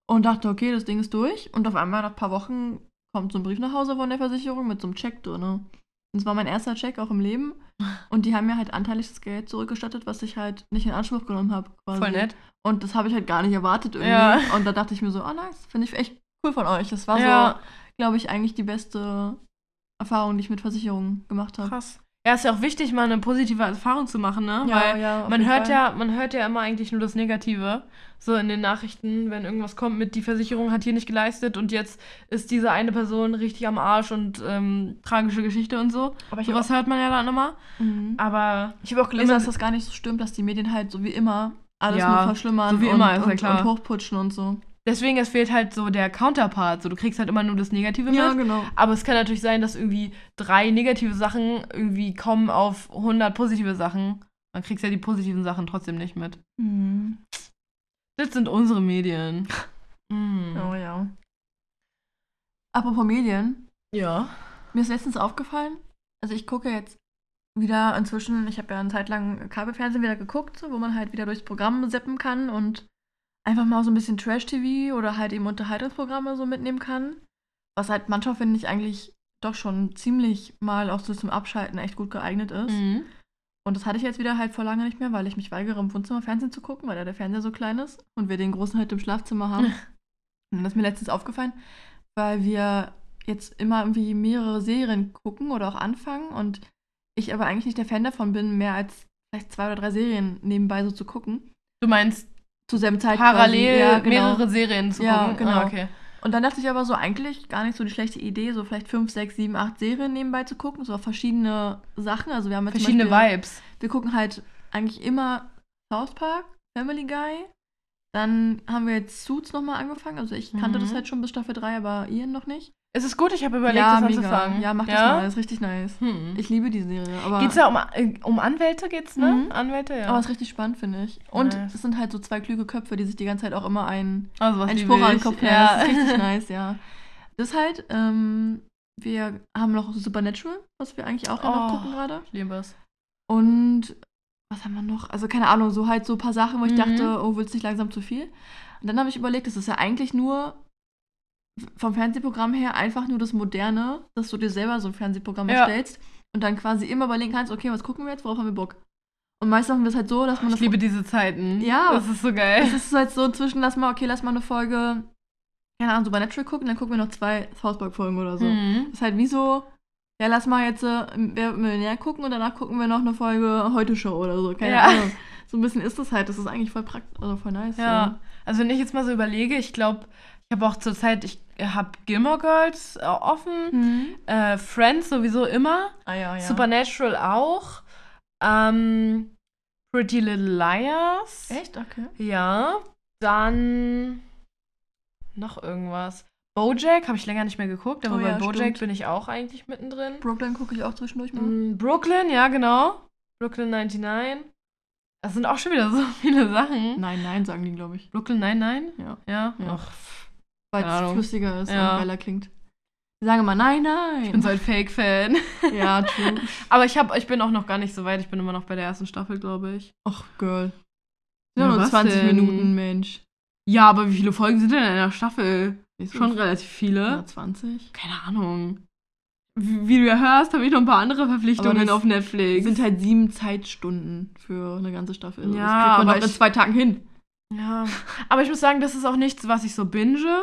Und dachte, okay, das Ding ist durch. Und auf einmal nach ein paar Wochen kommt so ein Brief nach Hause von der Versicherung mit so einem Check drin. Und das war mein erster Check auch im Leben. <laughs> Und die haben mir halt anteilig das Geld zurückgestattet, was ich halt nicht in Anspruch genommen habe. Voll nett. Und das habe ich halt gar nicht erwartet irgendwie. Ja. Und da dachte ich mir so, oh nice, finde ich echt cool von euch. Das war Ja. so, glaube ich, eigentlich die beste Erfahrung, die ich mit Versicherungen gemacht habe. Krass. Ja, ist ja auch wichtig, mal eine positive Erfahrung zu machen, ne? Weil ja, man hört Fall. ja, man hört ja immer eigentlich nur das Negative. So in den Nachrichten, wenn irgendwas kommt mit, die Versicherung hat hier nicht geleistet und jetzt ist diese eine Person richtig am Arsch und ähm, tragische Geschichte und so. Aber ich Sowas hört man ja dann immer. Mhm. Aber Ich habe auch gelesen, Immer- dass das gar nicht so stimmt, dass die Medien halt so wie immer alles Ja, nur verschlimmern so wie und, immer, ist ja und, klar. und hochputschen und so. Deswegen, es fehlt halt so der Counterpart. So, du kriegst halt immer nur das Negative mit. genau. Aber es kann natürlich sein, dass irgendwie drei negative Sachen irgendwie kommen auf 100 positive Sachen. Dann kriegst du ja die positiven Sachen trotzdem nicht mit. Mhm. Das sind unsere Medien. <laughs> Mm. Oh ja. Apropos Medien, Ja. mir ist letztens aufgefallen, also ich gucke jetzt wieder inzwischen, ich habe ja eine Zeit lang Kabelfernsehen wieder geguckt, wo man halt wieder durchs Programm seppen kann und einfach mal so ein bisschen Trash-TV oder halt eben Unterhaltungsprogramme so mitnehmen kann. was halt manchmal finde ich eigentlich doch schon ziemlich mal auch so zum Abschalten echt gut geeignet ist. Mhm. Und das hatte ich jetzt wieder halt vor lange nicht mehr, weil ich mich weigere, im Wohnzimmer Fernsehen zu gucken, weil da der Fernseher so klein ist und wir den großen halt im Schlafzimmer haben. <laughs> und das ist mir letztens aufgefallen, weil wir jetzt immer irgendwie mehrere Serien gucken oder auch anfangen und ich aber eigentlich nicht der Fan davon bin, mehr als vielleicht zwei oder drei Serien nebenbei so zu gucken. Du meinst Zur selben Zeit parallel. Ja, genau. mehrere Serien zu Ja, gucken? genau. Ah, okay. Und dann dachte ich aber so, eigentlich gar nicht so die schlechte Idee, so vielleicht fünf, sechs, sieben, acht Serien nebenbei zu gucken, so auf verschiedene Sachen. Also wir haben jetzt Verschiedene Beispiel, Vibes. Wir gucken halt eigentlich immer South Park, Family Guy. Dann haben wir jetzt Suits nochmal angefangen. Also ich kannte Mhm. das halt schon bis Staffel 3, aber Ian noch nicht. Ist es gut? Ich habe überlegt, das anzufangen. Ja, mach das mal, das ist richtig nice. Hm. Ich liebe die Serie. Aber, Geht's ja um, äh, um Anwälte, geht's, ne? Mhm. Anwälte, ja. aber es ist richtig spannend, finde ich. Und Nice. es sind halt so zwei kluge Köpfe, die sich die ganze Zeit auch immer ein also, was ein liebe Spruch an den. Kopf ja. <laughs> ja. Das ist richtig nice, ja. Das halt, ähm, wir haben noch Supernatural, was wir eigentlich auch ja noch Oh. gucken gerade. Ich liebe es. Und was haben wir noch? Also keine Ahnung, so halt so ein paar Sachen, wo ich Mhm. dachte, oh, wird's nicht langsam zu viel? Und dann habe ich überlegt, das ist ja eigentlich nur vom Fernsehprogramm her einfach nur das Moderne, dass du dir selber so ein Fernsehprogramm Ja. erstellst und dann quasi immer überlegen kannst, okay, was gucken wir jetzt, worauf haben wir Bock? Und meist machen wir es halt so, dass man Ich liebe diese Zeiten. Ja. Das ist so geil. es ist halt so zwischen, lass mal, okay, lass mal eine Folge, keine Ahnung, Supernatural gucken, dann gucken wir noch zwei South Park-Folgen oder so. Mhm. Das ist halt wie so, ja, lass mal jetzt äh, Wer Millionär gucken und danach gucken wir noch eine Folge Heute-Show oder so. Keine Ja. Ahnung. So ein bisschen ist das halt. Das ist eigentlich voll praktisch, also voll nice. Ja, also wenn ich jetzt mal so überlege, ich glaube, ich habe auch zur Zeit, ich habe Gilmore Girls äh, offen, So. Mhm. äh, Friends sowieso immer, Ah ja, ja. Supernatural auch, ähm, Pretty Little Liars. Echt? Okay. Ja, dann noch irgendwas. Bojack habe ich länger nicht mehr geguckt, aber Oh bei ja, Bojack stimmt. bin ich auch eigentlich mittendrin. Brooklyn gucke ich auch zwischendurch mal. Mm, Brooklyn, ja genau. Brooklyn 99. Das sind auch schon wieder so <laughs> viele Sachen. Nein, nein, sagen die, glaube ich. Brooklyn 99? Ja. Ja. Ja. Weil es flüssiger ist Ja. und geiler klingt. Die sagen immer, nein, nein. ich bin so ein Fake-Fan. <laughs> ja, <laughs> true. Aber ich, hab, ich bin auch noch gar nicht so weit. Ich bin immer noch bei der ersten Staffel, glaube ich. Ach, Girl. Ja, nur was 20 denn? Minuten, Mensch. Ja, aber wie viele Folgen sind denn in einer Staffel? Schon relativ viele. Ja, 20. Keine Ahnung. Wie, wie du ja hörst, habe ich noch ein paar andere Verpflichtungen auf Netflix. sind halt sieben Zeitstunden für eine ganze Staffel. Ja, das kriegt man aber doch in zwei Tagen hin. ja. Aber ich muss sagen, das ist auch nichts, was ich so binge,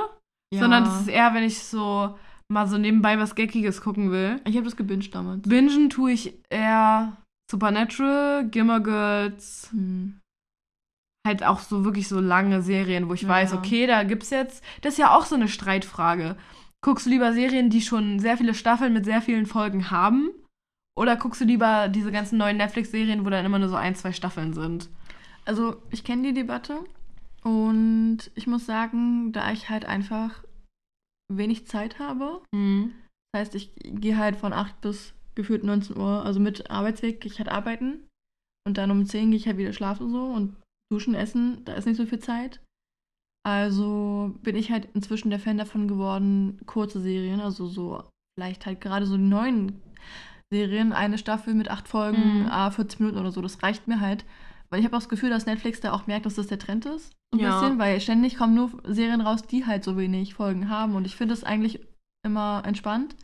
sondern das ist eher, wenn ich so mal so nebenbei was Geckiges gucken will. ich habe das gebinged damals. Bingen tue ich eher Supernatural, Gilmore Girls, Hm. Halt auch so wirklich so lange Serien, wo ich Ja, weiß, okay, da gibt's jetzt, das ist ja auch so eine Streitfrage. Guckst du lieber Serien, die schon sehr viele Staffeln mit sehr vielen Folgen haben? Oder guckst du lieber diese ganzen neuen Netflix-Serien, wo dann immer nur so ein, zwei Staffeln sind? Also, ich kenne die Debatte und ich muss sagen, da ich halt einfach wenig Zeit habe, Mhm. das heißt, ich gehe halt von 8 bis gefühlt 19 Uhr, also mit Arbeitsweg, gehe ich halt arbeiten und dann um 10 gehe ich halt wieder schlafen so und duschen, essen, da ist nicht so viel Zeit. Also bin ich halt inzwischen der Fan davon geworden, kurze Serien, also so vielleicht halt gerade so die neuen Serien, eine Staffel mit acht Folgen, Mhm. a 40 Minuten oder so, das reicht mir halt. Weil ich habe auch das Gefühl, dass Netflix da auch merkt, dass das der Trend ist. So ein Ja. bisschen, weil ständig kommen nur Serien raus, die halt so wenig Folgen haben. Und ich finde es eigentlich immer entspannt.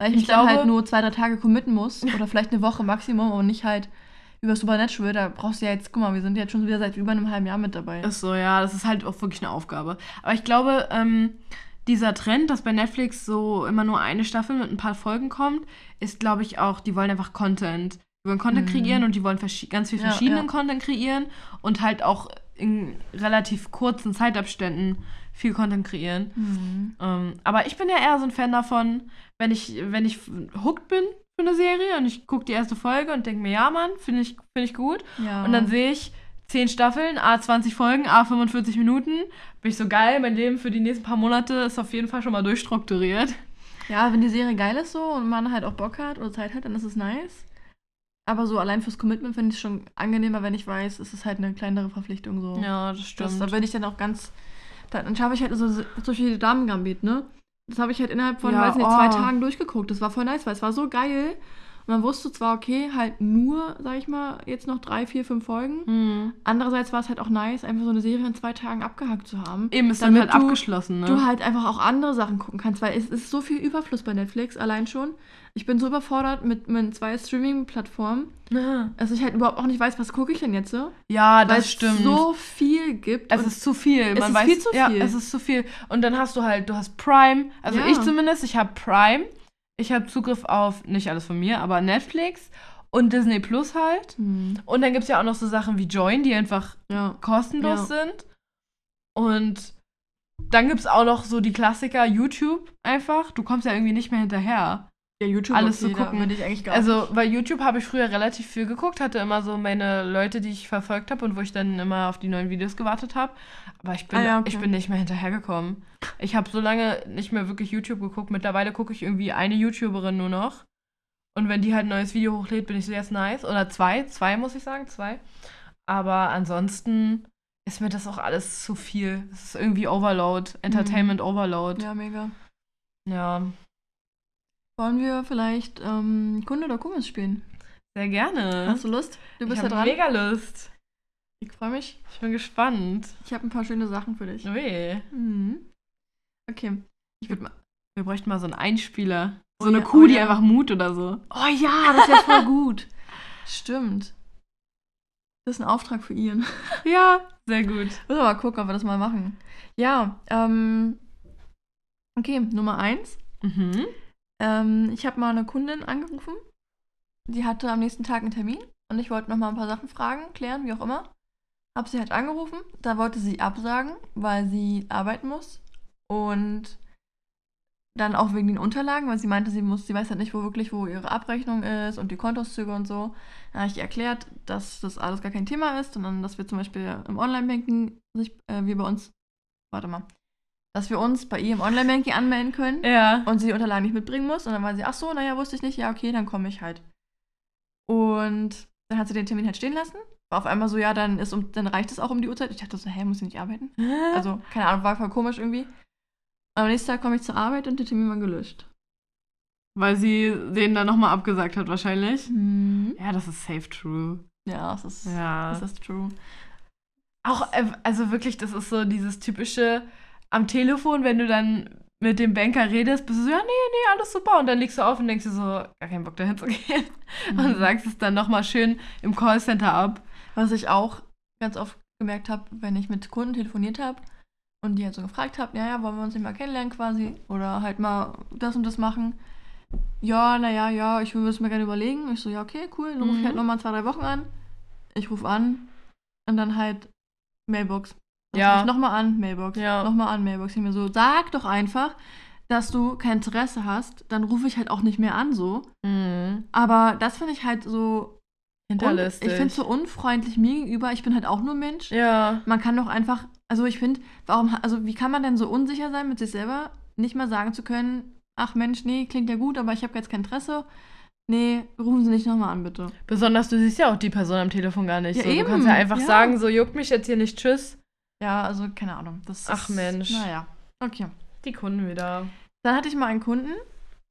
Weil ich, Ich mich dann glaube- halt nur zwei, drei Tage committen muss. Oder vielleicht eine Woche Maximum und nicht halt über Supernatural. Da brauchst du ja jetzt, guck mal, wir sind jetzt schon wieder seit über einem halben Jahr mit dabei. Ist so, ja, das ist halt auch wirklich eine Aufgabe. Aber ich glaube, ähm, dieser Trend, dass bei Netflix so immer nur eine Staffel mit ein paar Folgen kommt, ist, glaube ich, auch, die wollen einfach Content. Die wollen Content Mhm. kreieren und die wollen ganz viel Ja, verschiedenen ja. Content kreieren und halt auch in relativ kurzen Zeitabständen viel Content kreieren. Mhm. Ähm, aber ich bin ja eher so ein Fan davon, wenn ich, wenn ich hooked bin für eine Serie und ich gucke die erste Folge und denke mir, ja, Mann, finde ich, find ich gut. Ja. Und dann sehe ich 10 Staffeln, A 20 Folgen, A 45 Minuten. Bin ich so geil, mein Leben für die nächsten paar Monate ist auf jeden Fall schon mal durchstrukturiert. Ja, wenn die Serie geil ist so und man halt auch Bock hat oder Zeit hat, dann ist es nice. Aber so allein fürs Commitment finde ich es schon angenehmer, wenn ich weiß, es ist halt eine kleinere Verpflichtung so. Ja, das Das, da bin ich dann auch ganz. Dann, dann schaffe ich halt so, so viel Damen-Gambit, ne? Das habe ich halt innerhalb von, Ja, weiß nicht, zwei oh. Tagen durchgeguckt. Das war voll nice, weil es war so geil. Man wusste zwar, okay, halt nur, sag ich mal, jetzt noch drei, vier, fünf Folgen. Hm. Andererseits war es halt auch nice, einfach so eine Serie in zwei Tagen abgehakt zu haben. Eben ist dann Damit halt du- abgeschlossen, ne? Du halt einfach auch andere Sachen gucken kannst, weil es ist so viel Überfluss bei Netflix allein schon. Ich bin so überfordert mit meinen zwei Streaming-Plattformen, Ja. dass ich halt überhaupt auch nicht weiß, was gucke ich denn jetzt so. Ja, das es stimmt. so viel gibt. es ist zu viel. Man ist weiß, viel zu Ja, viel. es ist zu viel. Und dann hast du halt, du hast Prime. Also Ja. ich zumindest, ich habe Prime. Ich habe Zugriff auf, nicht alles von mir, aber Netflix und Disney Plus halt. Hm, Und dann gibt es ja auch noch so Sachen wie Join, die einfach ja. kostenlos Ja. sind. Und dann gibt es auch noch so die Klassiker YouTube einfach. Du kommst ja irgendwie nicht mehr hinterher. Ja, YouTube Alles zu gucken. bin ich eigentlich gar Also bei YouTube habe ich früher relativ viel geguckt, hatte immer so meine Leute, die ich verfolgt habe und wo ich dann immer auf die neuen Videos gewartet habe. Aber ich bin, Ah ja, okay. ich bin nicht mehr hinterhergekommen. Ich habe so lange nicht mehr wirklich YouTube geguckt. Mittlerweile gucke ich irgendwie eine YouTuberin nur noch. Und wenn die halt ein neues Video hochlädt, bin ich so jetzt nice. Oder zwei, zwei muss ich sagen, zwei. Aber ansonsten ist mir das auch alles zu viel. Es ist irgendwie Overload, Entertainment Overload. Ja, mega. ja. Wollen wir vielleicht ähm, Kunde oder Kummis spielen? Sehr gerne. Hast du Lust? Du bist ich ja dran. mega Lust. Ich freue mich. Ich bin gespannt. Ich habe ein paar schöne Sachen für dich. Ui. Mhm. Okay. Ich würde mal. Wir bräuchten mal so einen Einspieler. Oh So eine ja, Kuh, oh die ja. einfach Mut oder so. Oh ja, das wäre voll gut. <laughs> Stimmt. Das ist ein Auftrag für Ian. <laughs> Ja, sehr gut. Müssen wir mal gucken, ob wir das mal machen. Ja, ähm. Okay, Nummer eins. Mhm. Ähm, ich habe mal eine Kundin angerufen. Die hatte am nächsten Tag einen Termin und ich wollte noch mal ein paar Sachen fragen, klären, wie auch immer. Hab sie halt angerufen. Da wollte sie absagen, weil sie arbeiten muss. Und dann auch wegen den Unterlagen, weil sie meinte, sie muss, sie weiß halt nicht, wo wirklich, wo ihre Abrechnung ist und die Kontoszüge und so. Da habe ich ihr erklärt, dass das alles gar kein Thema ist, sondern dass wir zum Beispiel im Online-Banking sich, äh, wir bei uns, warte mal, dass wir uns bei ihr im Online-Banking anmelden können Ja. und sie die Unterlagen nicht mitbringen muss. Und dann war sie, ach so, naja, wusste ich nicht, ja, okay, dann komme ich halt. Und dann hat sie den Termin halt stehen lassen. War auf einmal so, ja, dann ist um, dann reicht es auch um die Uhrzeit. Ich dachte so, hä, muss sie nicht arbeiten? Also, keine Ahnung, war voll komisch irgendwie. Am nächsten Tag komme ich zur Arbeit und der Termin war gelöscht. Weil sie den dann nochmal abgesagt hat, wahrscheinlich. Mhm. Ja, das ist safe true. Ja, das ist, Ja. das ist true. Auch, äh, also wirklich, das ist so dieses typische am Telefon, wenn du dann mit dem Banker redest, bist du so, ja, nee, nee, alles super. Und dann legst du auf und denkst dir so, gar keinen Bock dahin zu gehen. <laughs> Und Mhm. sagst es dann nochmal schön im Callcenter ab. Was ich auch ganz oft gemerkt habe, wenn ich mit Kunden telefoniert habe und die halt so gefragt habe, ja, ja, wollen wir uns nicht mal kennenlernen quasi oder halt mal das und das machen. Ja, naja, ja, ich würde es mir gerne überlegen. Ich so, ja, okay, cool, dann rufe ich Mhm. halt nochmal zwei, drei Wochen an. Ich rufe an und dann halt Mailbox. Ja. nochmal an, Mailbox. Ja. Nochmal an, Mailbox. Ich mir so, sag doch einfach, dass du kein Interesse hast, dann rufe ich halt auch nicht mehr an so. Mhm. Aber das finde ich halt so Hinterlistig. ich finde es so unfreundlich mir gegenüber. Ich bin halt auch nur Mensch. Ja. Man kann doch einfach, also ich finde, warum, also wie kann man denn so unsicher sein mit sich selber, nicht mal sagen zu können, ach Mensch, nee, klingt ja gut, aber ich habe jetzt kein Interesse. Nee, rufen Sie nicht nochmal an, bitte. Besonders du siehst ja auch die Person am Telefon gar nicht. Ja, so. Du kannst ja einfach ja. sagen, so juckt mich jetzt hier nicht, tschüss. Ja, also keine Ahnung. Das Ach, ist, Mensch. Naja, okay. Die Kunden wieder. Dann hatte ich mal einen Kunden,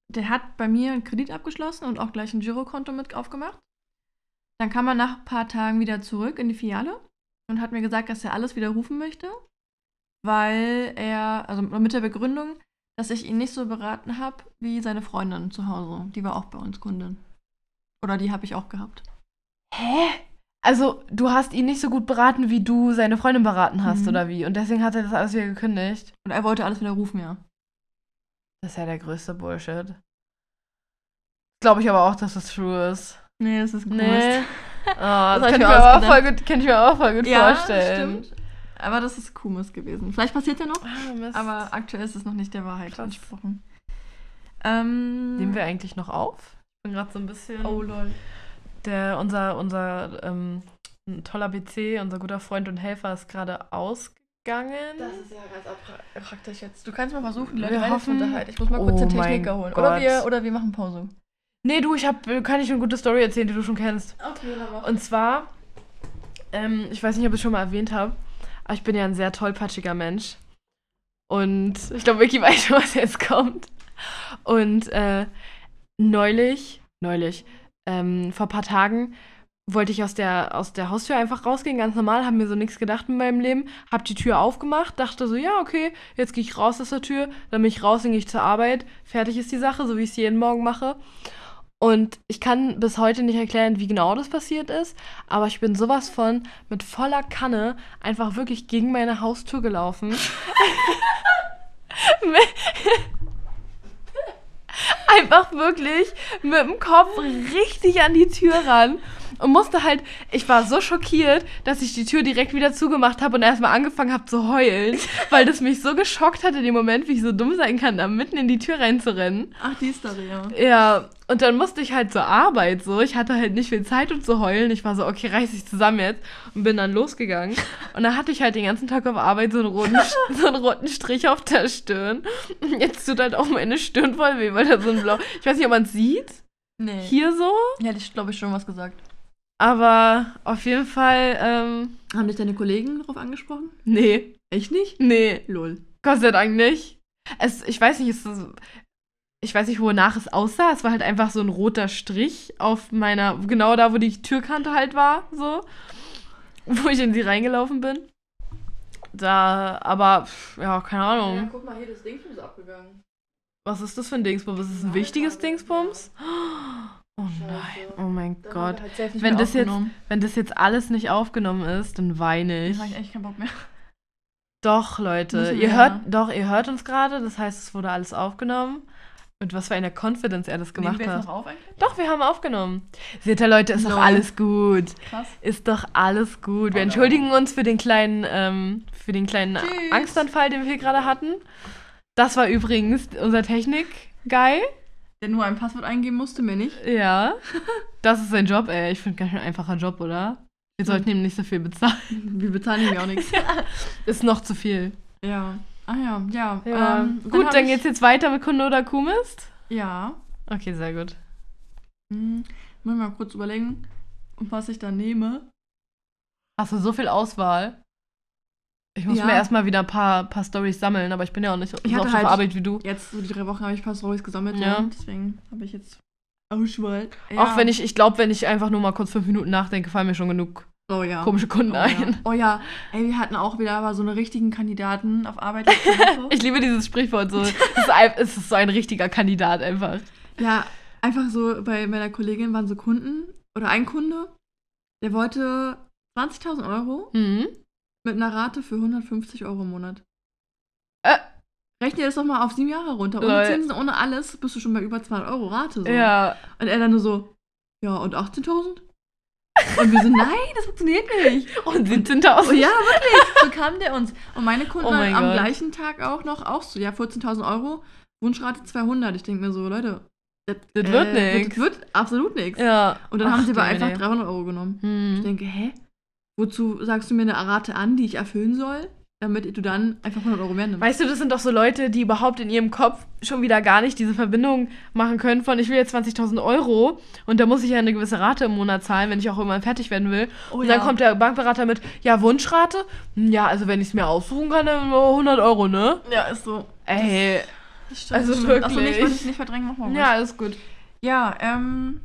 der hat bei mir einen Kredit abgeschlossen und auch gleich ein Girokonto mit aufgemacht. Dann kam er nach ein paar Tagen wieder zurück in die Filiale und hat mir gesagt, dass er alles widerrufen möchte, weil er, also mit der Begründung, dass ich ihn nicht so beraten habe wie seine Freundin zu Hause. Die war auch bei uns Kundin. Oder die habe ich auch gehabt. Hä? Also, du hast ihn nicht so gut beraten, wie du seine Freundin beraten hast, Mhm. oder wie? Und deswegen hat er das alles wieder gekündigt. Und er wollte alles widerrufen, ja. Das ist ja der größte Bullshit. Glaube ich aber auch, dass das true ist. Nee, das ist Nee. nee. <laughs> Oh, das ich kann ich, mir aber voll gut, kann ich mir auch voll gut Ja, vorstellen. stimmt. Aber das ist Kumis gewesen. Vielleicht passiert ja noch. Ah. Aber aktuell ist es noch nicht der Wahrheit Krass. entsprochen. Ähm, Nehmen wir eigentlich noch auf? Ich bin gerade so ein bisschen. Oh lol. Der, unser, unser ähm, toller BC, unser guter Freund und Helfer ist gerade ausgegangen. ist ja ganz praktisch jetzt. Du kannst mal versuchen, die Wir Leute weiter zu hoffen- unterhalten. Ich muss mal kurz Oh den Techniker holen. Oder wir, oder wir machen Pause. Nee, du, ich hab, kann ich eine gute Story erzählen, die du schon kennst. Okay, mach. Und zwar, ähm, ich weiß nicht, ob ich es schon mal erwähnt habe, aber ich bin ja ein sehr tollpatschiger Mensch. Und ich glaube, Vicky weiß schon, was jetzt kommt. Und äh, neulich, neulich, ähm, vor ein paar Tagen wollte ich aus der, aus der Haustür einfach rausgehen, ganz normal, habe mir so nichts gedacht in meinem Leben, habe die Tür aufgemacht, dachte so, ja, okay, jetzt gehe ich raus aus der Tür, dann bin ich raus, dann gehe ich zur Arbeit, fertig ist die Sache, so wie ich es jeden Morgen mache. Und ich kann bis heute nicht erklären, wie genau das passiert ist, aber ich bin sowas von mit voller Kanne einfach wirklich gegen meine Haustür gelaufen. <laughs> <laughs> <laughs> einfach wirklich mit dem Kopf richtig an die Tür ran und musste halt, ich war so schockiert, dass ich die Tür direkt wieder zugemacht habe und erstmal angefangen habe zu heulen, <laughs> weil das mich so geschockt hat in dem Moment, wie ich so dumm sein kann, da mitten in die Tür reinzurennen. Ach, die Story, ja. Ja, und dann musste ich halt zur Arbeit so. Ich hatte halt nicht viel Zeit, um zu heulen. Ich war so, okay, reiß dich zusammen jetzt und bin dann losgegangen. <laughs> Und dann hatte ich halt den ganzen Tag auf Arbeit so einen roten, <laughs> so einen roten Strich auf der Stirn. Und jetzt tut halt auch meine Stirn voll weh, weil da so ein blau. Ich weiß nicht, ob man es sieht. Nee. Hier so. Hätte ich, glaube ich, schon was gesagt. Aber auf jeden Fall, ähm, Haben dich deine Kollegen darauf angesprochen? nee. Echt nicht? Nee. Lol. Gott sei Dank nicht. Es, ich weiß nicht, es ist, ich weiß nicht, wonach es aussah. Es war halt einfach so ein roter Strich auf meiner, genau da, wo die Türkante halt war, so. Wo ich in sie reingelaufen bin. Da, aber, ja, keine Ahnung. guck mal, hier, das Ding ist abgegangen. Was ist das für ein Dingsbums? Ist das ein wichtiges Dingsbums? Oh nein, oh mein Gott. Wenn Wenn das jetzt, wenn das jetzt alles nicht aufgenommen ist, dann weine ich. Ich habe echt keinen Bock mehr. Doch, Leute. Ihr hört, doch, ihr hört uns gerade. Das heißt, es wurde alles aufgenommen. Mit was für einer Confidence er das gemacht wir hat. noch auf eigentlich? Doch, wir haben aufgenommen. Seht ihr, Leute, ist doch Lol. alles gut. Krass. Ist doch alles gut. Wir Oh no. entschuldigen uns für den kleinen, ähm, für den kleinen Tschüss. Angstanfall, den wir hier gerade hatten. Das war übrigens unser Technik-Guy. Der nur ein Passwort eingeben musste, mir nicht. Ja. Das ist sein Job, ey. Ich finde ganz schön einfacher Job, oder? Wir Hm. sollten ihm nicht so viel bezahlen. <laughs> Wir bezahlen ihm ja auch nichts. <laughs> Ist noch zu viel. Ja. Ah ja, ja. Ja. Ähm, gut, dann ich- geht's jetzt weiter mit Konoda Kumist. Ja. Okay, sehr gut. Hm, muss ich mal kurz überlegen, was ich da nehme. Hast du so viel Auswahl? Ich muss Ja. mir erstmal wieder ein paar, paar Stories sammeln, aber ich bin ja auch nicht so, Ich so auf halt- Arbeit wie du. Jetzt, so die drei Wochen, habe ich ein paar Stories gesammelt. Ja. Und deswegen habe ich jetzt Auswahl. Auch wenn ich, ich glaube, wenn ich einfach nur mal kurz fünf Minuten nachdenke, fallen mir schon genug Oh ja. komische Kunden Oh ja. ein. oh ja. Ey, wir hatten auch wieder aber so eine richtigen Kandidaten auf Arbeit. <laughs> Ich liebe dieses Sprichwort so. Es ist, ein, es ist so ein richtiger Kandidat einfach. Ja, einfach so bei meiner Kollegin waren so Kunden oder ein Kunde, der wollte 20.000 Euro Mhm. Mit einer Rate für 150 Euro im Monat. Äh. Rechne das doch mal auf sieben Jahre runter. Ohne Zinsen, ohne alles, bist du schon bei über 200 Euro Rate. So. Ja. Und er dann nur so, ja, und 18.000? Und wir so, <laughs> nein, das funktioniert nicht. Und 17.000. Oh ja, wirklich. So kam der uns. Und meine Kunden Oh mein am Gott. gleichen Tag auch noch, auch so, ja, 14.000 Euro, Wunschrate 200. Ich denke mir so, Leute, das, Das wird nix. Das wird absolut nichts. Ja. Und dann Ach, haben sie aber einfach Jemine. 300 Euro genommen. Ich Hm. denke, hä? Wozu sagst du mir eine Rate an, die ich erfüllen soll, damit du dann einfach 100 Euro mehr nimmst? Weißt du, das sind doch so Leute, die überhaupt in ihrem Kopf schon wieder gar nicht diese Verbindung machen können von, ich will jetzt 20.000 Euro und da muss ich ja eine gewisse Rate im Monat zahlen, wenn ich auch irgendwann fertig werden will. Oh und dann kommt der Bankberater mit, ja, Wunschrate? Hm, Ja, also wenn ich es mir aussuchen kann, dann nur 100 Euro, ne? Ja, ist so. Ey, Das stimmt, Also stimmt. Achso, wirklich. nicht, wollte ich nicht verdrängen, mach mal ja, alles gut. Ja, ähm.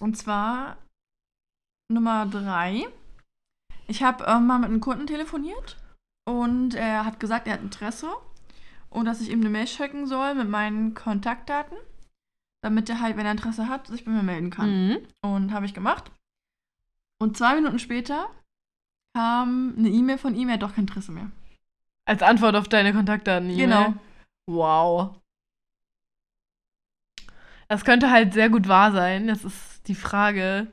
Und zwar Nummer drei. Ich habe ähm, mal mit einem Kunden telefoniert und er hat gesagt, er hat Interesse und dass ich ihm eine Mail schicken soll mit meinen Kontaktdaten, damit er halt, wenn er Interesse hat, sich bei mir melden kann. Mhm. Und habe ich gemacht. Und zwei Minuten später kam eine E-Mail von ihm, er hat doch kein Interesse mehr. Als Antwort auf deine Kontaktdaten. Genau. Wow. Das könnte halt sehr gut wahr sein. Das ist die Frage,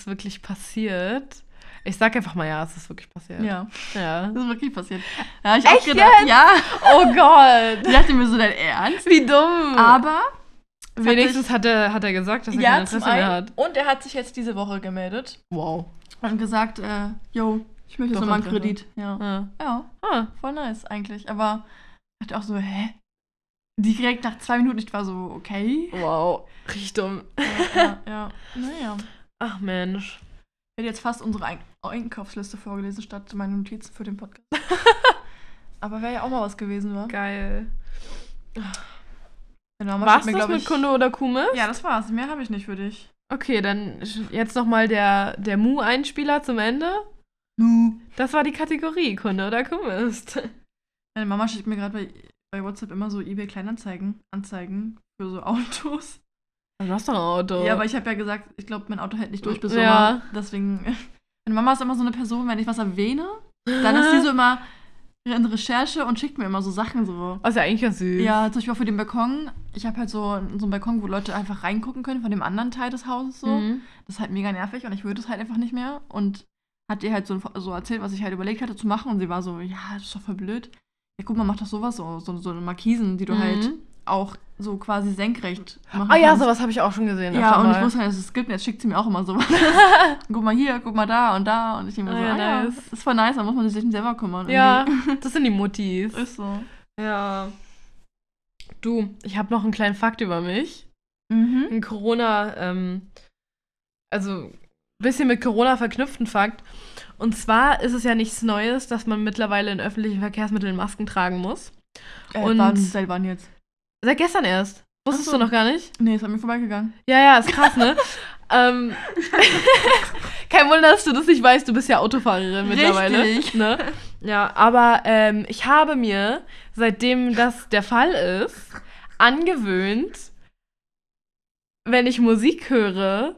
ist wirklich passiert? Ich sag einfach mal ja, es ist wirklich passiert. Ja, Ja. das ist wirklich passiert. Ja, ich Echt gedacht, jetzt? ja. Oh Gott. Ich dachte mir so, dein Ernst? Wie dumm. Aber wenigstens hat er, hat er gesagt, dass er kein zum Interesse mehr einen. hat. Und er hat sich jetzt diese Woche gemeldet Wow. und gesagt, äh, yo, ich möchte jetzt nochmal einen. Kredit. Ja. Ja. ja, Ah. voll nice eigentlich. Aber ich dachte auch so, hä? Direkt nach zwei Minuten, ich war so, okay. Wow. Richtig dumm. ja, ja. Naja. Ach Mensch. Ich hätte jetzt fast unsere Ein Einkaufsliste vorgelesen, statt meine Notizen für den Podcast. <laughs> Aber wäre ja auch mal was gewesen, wa? Geil. Mama War's mir, das mit Kunde oder Kumis? Ja, das war's. Mehr habe ich nicht für dich. Okay, dann jetzt nochmal der, der Mu-Einspieler zum Ende. Nu. Das war die Kategorie Kunde oder Kumis. Meine Mama schickt mir gerade bei, bei WhatsApp immer so eBay Kleinanzeigen Anzeigen für so Autos. Du hast doch ein Auto. Ja, aber ich habe ja gesagt, ich glaube, mein Auto hält nicht durch bis Ja. Sommer. Deswegen. <laughs> Meine Mama ist immer so eine Person, wenn ich was erwähne, dann ist sie so immer in Recherche und schickt mir immer so Sachen so. Ist ja eigentlich ganz süß. Ja, zum Beispiel auch für den Balkon. Ich habe halt so, so einen Balkon, wo Leute einfach reingucken können von dem anderen Teil des Hauses so. Mhm. Das ist halt mega nervig und ich würde es halt einfach nicht mehr. Und hat ihr halt so, so erzählt, was ich halt überlegt hatte zu machen. Und sie war so, ja, das ist doch voll blöd. Ja, guck mal, mach doch sowas so, so, so eine Markisen, die du Mhm. halt auch so quasi senkrecht machen Oh ja, sowas habe ich auch schon gesehen. Ja, und ich mal. wusste halt, dass es gibt. und Jetzt schickt sie mir auch immer sowas. <laughs> guck mal hier, guck mal da und da. Und ich denke mir Ah, so, ja, ah, ja, nice. ist voll nice, da muss man sich nicht selber kümmern. Ja, das sind die Muttis. Ist so. Ja. Du, ich habe noch einen kleinen Fakt über mich. Mhm. Ein Corona, ähm, also ein bisschen mit Corona verknüpften Fakt. Und zwar ist es ja nichts Neues, dass man mittlerweile in öffentlichen Verkehrsmitteln Masken tragen muss. Äh, Und- wann, seit wann jetzt? Seit gestern erst. Wusstest so. du noch gar nicht? Nee, ist an mir vorbeigegangen. Ja, ja, ist krass, ne? <laughs> ähm, <laughs> kein Wunder, dass du das nicht weißt, du bist ja Autofahrerin mittlerweile. Richtig. Ne? Ja, aber ähm, ich habe mir, seitdem das der Fall ist, angewöhnt, wenn ich Musik höre,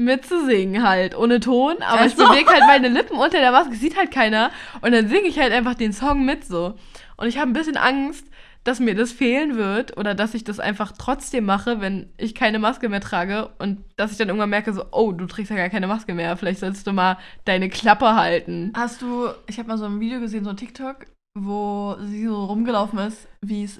mitzusingen halt, ohne Ton, aber ich Ach so. bewege halt meine Lippen unter der Maske, sieht halt keiner und dann singe ich halt einfach den Song mit so. Und ich habe ein bisschen Angst, dass mir das fehlen wird oder dass ich das einfach trotzdem mache, wenn ich keine Maske mehr trage und dass ich dann irgendwann merke so, oh, du trägst ja gar keine Maske mehr, vielleicht solltest du mal deine Klappe halten. Hast du, ich habe mal so ein Video gesehen, so ein TikTok, wo sie so rumgelaufen ist, wie es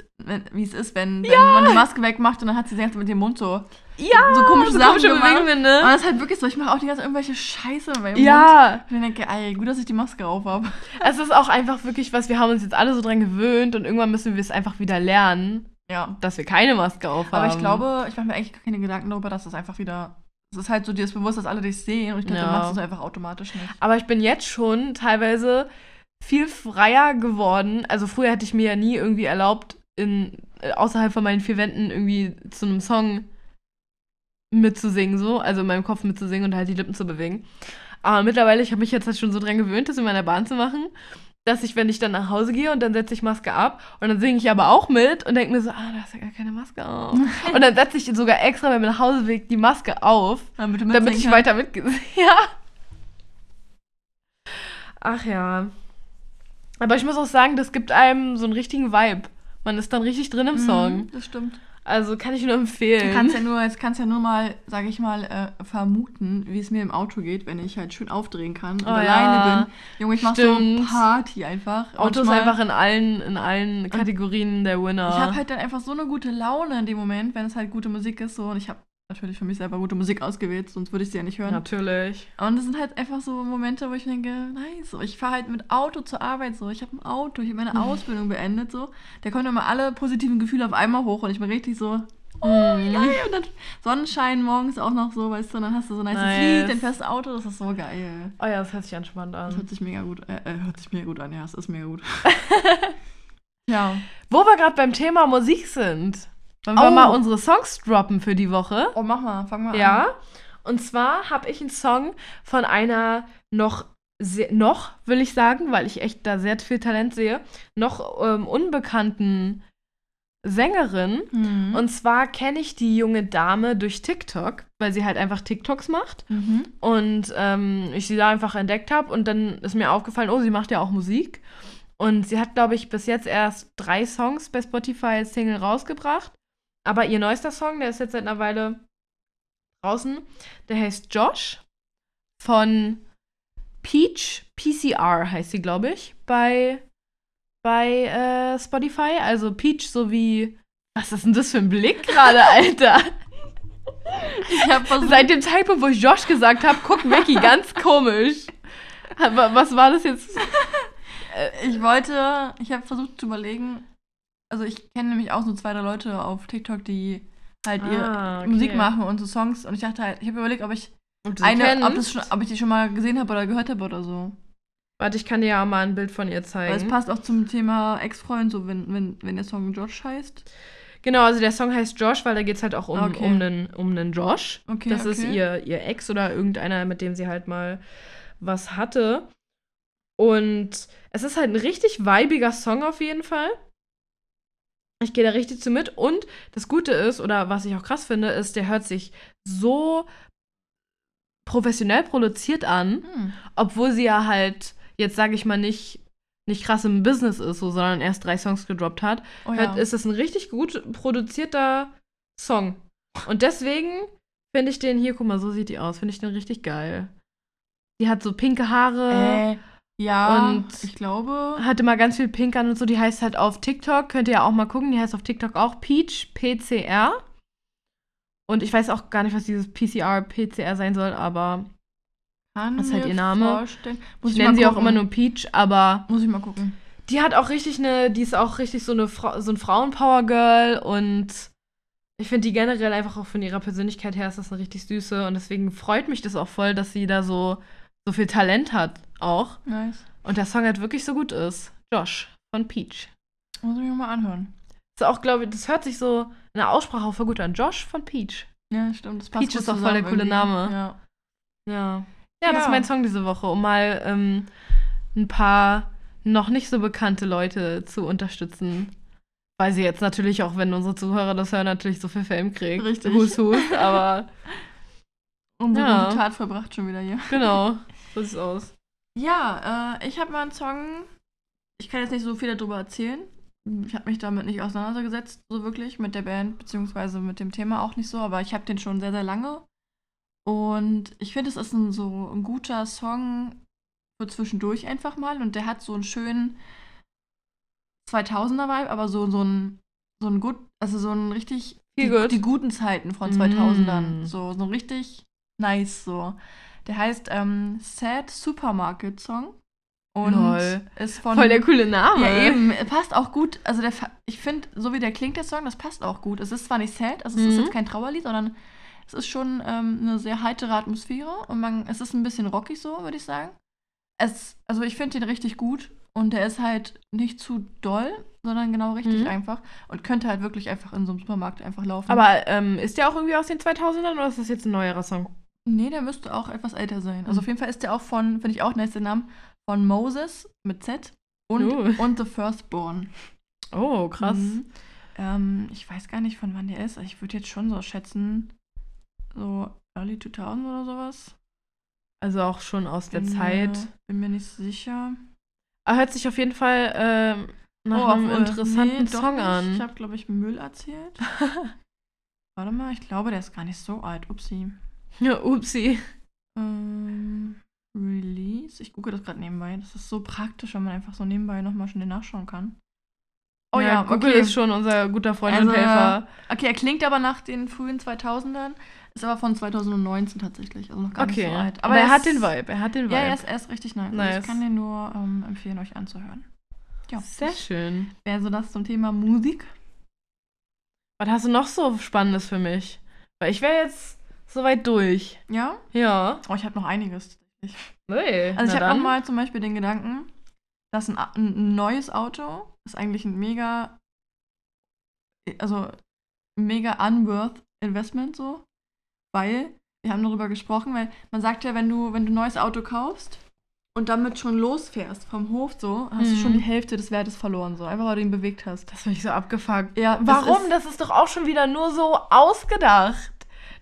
ist, wenn, wenn man die Maske wegmacht und dann hat sie Zeit mit dem Mund so, Ja, so komische Sachen gemacht. Bewegungen, Und ne? das ist halt wirklich so, ich mache auch die ganze irgendwelche Scheiße in meinem Mund. Ja, Und ich denke, ey, gut, dass ich die Maske auf habe. <laughs> es ist auch einfach wirklich was, wir haben uns jetzt alle so dran gewöhnt und irgendwann müssen wir es einfach wieder lernen, Ja. dass wir keine Maske aufhaben. Aber ich glaube, ich mache mir eigentlich gar keine Gedanken darüber, dass das einfach wieder. Es ist halt so dir ist bewusst, dass alle dich sehen und ich glaube, Ja. dann machst du es einfach automatisch nicht. Aber ich bin jetzt schon teilweise viel freier geworden. Also früher hätte ich mir ja nie irgendwie erlaubt, in, äh, außerhalb von meinen vier Wänden irgendwie zu einem Song mitzusingen, so, also in meinem Kopf mitzusingen und halt die Lippen zu bewegen. Aber mittlerweile, ich habe mich jetzt halt schon so dran gewöhnt, das in meiner Bahn zu machen, dass ich, wenn ich dann nach Hause gehe und dann setze ich Maske ab und dann singe ich aber auch mit und denke mir so, ah, da hast ja gar keine Maske auf. <laughs> und dann setze ich sogar extra beim Nachhauseweg die Maske auf, Damit, damit ich weiter mitgesehen. <laughs> Ja. Ach ja. Aber ich muss auch sagen, das gibt einem so einen richtigen Vibe. Man ist dann richtig drin im Song. Mhm, das stimmt. Also kann ich nur empfehlen. Du kannst ja nur, jetzt kannst ja nur mal, sage ich mal, äh, vermuten, wie es mir im Auto geht, wenn ich halt schön aufdrehen kann und Oh alleine ja. bin. Junge, ich mache so. Party einfach. Auto ist einfach in allen, in allen Kategorien der Winner. Ich habe halt dann einfach so eine gute Laune in dem Moment, wenn es halt gute Musik ist. So. Und ich habe natürlich für mich selber gute Musik ausgewählt, sonst würde ich sie ja nicht hören. Natürlich. Und das sind halt einfach so Momente, wo ich denke, nice. Ich fahre halt mit Auto zur Arbeit so. Ich habe ein Auto, ich habe meine Ausbildung beendet so. Da kommen immer alle positiven Gefühle auf einmal hoch und ich bin richtig so, oh, Mhm. geil. Und dann Sonnenschein morgens auch noch so, weißt du, und dann hast du so ein nice Nice. Lied, dann fährst du Auto, das ist so geil. Oh ja, das hört sich entspannt Das an. hört sich mega gut, äh, äh, hört sich mega gut an, ja, es ist mega gut. <laughs> ja. Wo wir gerade beim Thema Musik sind, wollen wir Oh. mal unsere Songs droppen für die Woche. Oh, mach mal, fang mal an. Ja. Und zwar habe ich einen Song von einer noch, sehr, noch will ich sagen, weil ich echt da sehr viel Talent sehe, noch ähm, unbekannten Sängerin. Mhm. Und zwar kenne ich die junge Dame durch TikTok, weil sie halt einfach TikToks macht. mhm. Und ähm, ich sie da einfach entdeckt habe und dann ist mir aufgefallen, oh, sie macht ja auch Musik. Und sie hat, glaube ich, bis jetzt erst drei Songs bei Spotify als Single rausgebracht. Aber ihr neuester Song, der ist jetzt seit einer Weile draußen, der heißt Josh von Peach PCR heißt sie, glaube ich, bei, bei äh, Spotify. Also Peach sowie. Was ist denn das für ein Blick gerade, <laughs> Alter? Seit dem Zeitpunkt, wo ich Josh gesagt habe, guckt Becky ganz komisch. Aber was war das jetzt? Ich wollte, ich habe versucht zu überlegen, also ich kenne nämlich auch so zwei, drei Leute auf TikTok, die halt ihre Ah, okay. Musik machen und so Songs und ich dachte halt, ich habe überlegt, ob ich Ob eine, ob, das schon, ob ich die schon mal gesehen habe oder gehört habe oder so. Warte, ich kann dir ja mal ein Bild von ihr Weil es zeigen. passt auch zum Thema Ex-Freund, so wenn, wenn, wenn der Song George heißt. Genau, also der Song heißt Josh, weil da geht es halt auch um, Okay. um, einen, um einen Josh. Okay, das ist okay. ihr, ihr Ex oder irgendeiner, mit dem sie halt mal was hatte. Und es ist halt ein richtig weibiger Song auf jeden Fall. Ich gehe da richtig zu mit. Und das Gute ist, oder was ich auch krass finde, ist, der hört sich so professionell produziert an, Hm. obwohl sie ja halt, jetzt sage ich mal, nicht, nicht krass im Business ist, so, sondern erst drei Songs gedroppt hat. Oh, ja. Hört, ist es ein richtig gut produzierter Song. Und deswegen finde ich den hier, guck mal, so sieht die aus, finde ich den richtig geil. Die hat so pinke Haare, äh, ja, und- ich glaube. hatte mal ganz viel Pink an und so. Die heißt halt auf TikTok, könnt ihr ja auch mal gucken, die heißt auf TikTok auch Peach, PCR. Und ich weiß auch gar nicht, was dieses PCR, PCR sein soll, aber Kann Das ist halt mir ihr Name. Vorstellen. Muss ich ich nenne sie auch immer nur Peach, aber Muss ich mal gucken. die hat auch richtig eine, die ist auch richtig so eine so ein Frauenpower-Girl und ich finde die generell einfach auch von ihrer Persönlichkeit her ist das eine richtig süße und deswegen freut mich das auch voll, dass sie da so, so viel Talent hat auch Nice. und der Song halt wirklich so gut ist. Josh von Peach. Muss ich mir mal anhören. Ist auch, glaube ich, das hört sich so in der Aussprache auch voll gut an. Josh von Peach. Ja, stimmt. Das passt Peach ist doch voll der coole irgendwie. Name. Ja. Ja. Ja, das ist mein Song diese Woche, um mal ähm, ein paar noch nicht so bekannte Leute zu unterstützen. Weil sie jetzt natürlich auch, wenn unsere Zuhörer das hören, natürlich so viel Fame kriegen. Richtig. Hus, hus, aber <laughs> Unsere Ja. Tat vollbracht schon wieder hier. genau, <laughs> so sieht's aus. Ja, äh, ich habe mal einen Song. Ich kann jetzt nicht so viel darüber erzählen. Ich habe mich damit nicht auseinandergesetzt, so wirklich, mit der Band, beziehungsweise mit dem Thema auch nicht so, aber ich habe den schon sehr, sehr lange. Und ich finde, es ist ein, so ein guter Song für zwischendurch einfach mal. Und der hat so einen schönen 2000er-Vibe, aber so, so ein, so ein gut, also so ein richtig, die, die guten Zeiten von 2000ern. Mm. So, so richtig nice, so. Der heißt ähm, Sad Supermarket Song. Und Lol. ist von. Voll der coole Name. Ja, eben. Passt auch gut. Also, der, ich finde, so wie der klingt, der Song, das passt auch gut. Es ist zwar nicht sad, also es ist Mhm. jetzt kein Trauerlied, sondern es ist schon ähm, eine sehr heitere Atmosphäre und man, es ist ein bisschen rockig so, würde ich sagen. Es, also, ich finde den richtig gut und der ist halt nicht zu doll, sondern genau richtig Mhm. einfach und könnte halt wirklich einfach in so einem Supermarkt einfach laufen. Aber ähm, ist der auch irgendwie aus den 2000ern oder ist das jetzt ein neuerer Song? Nee, der müsste auch etwas älter sein. Also Mhm. auf jeden Fall ist der auch von, finde ich auch nice den Namen, von Moses mit Z und, Uh. <laughs> und The Firstborn. Oh, krass. Mhm. Ähm, ich weiß gar nicht, von wann der ist. Ich würde jetzt schon so schätzen, so Early 2000 oder sowas. Also auch schon aus der Bin Zeit. Mir, bin mir nicht sicher. Aber hört sich auf jeden Fall ähm, nach einem obwohl, interessanten nee, Song an. Ich habe, glaube ich, Müll erzählt. <laughs> Warte mal, ich glaube, der ist gar nicht so alt. Upsi. Ja, upsi. Ähm, Release. Ich gucke das gerade nebenbei. Das ist so praktisch, wenn man einfach so nebenbei nochmal schnell nachschauen kann. Oh ja, Google okay. ist schon unser guter Freund und Also, Helfer. Okay, er klingt aber nach den frühen 2000ern. Ist aber von 2019 tatsächlich. Also noch gar Okay. nicht so alt. Aber, er ist- hat den Vibe. Er hat den Vibe. Ja, er ist, er ist richtig nice. Also Nice. Ich kann den nur ähm, empfehlen, euch anzuhören. Ja, Sehr schön. wäre so das zum Thema Musik. Was hast du noch so Spannendes für mich? Weil ich wäre jetzt soweit durch. Ja? Ja. Oh, ich habe noch einiges. Nee. Also ich habe dann. nochmal zum Beispiel den Gedanken, dass ein, ein neues Auto ist eigentlich ein mega, also mega unworth Investment so, weil wir haben darüber gesprochen, weil man sagt ja, wenn du wenn du ein neues Auto kaufst und damit schon losfährst vom Hof so, hast du Mhm. schon die Hälfte des Wertes verloren so, einfach weil du ihn bewegt hast. Das finde ich so abgefuckt. Ja, das Warum? ist- Das ist doch auch schon wieder nur so ausgedacht.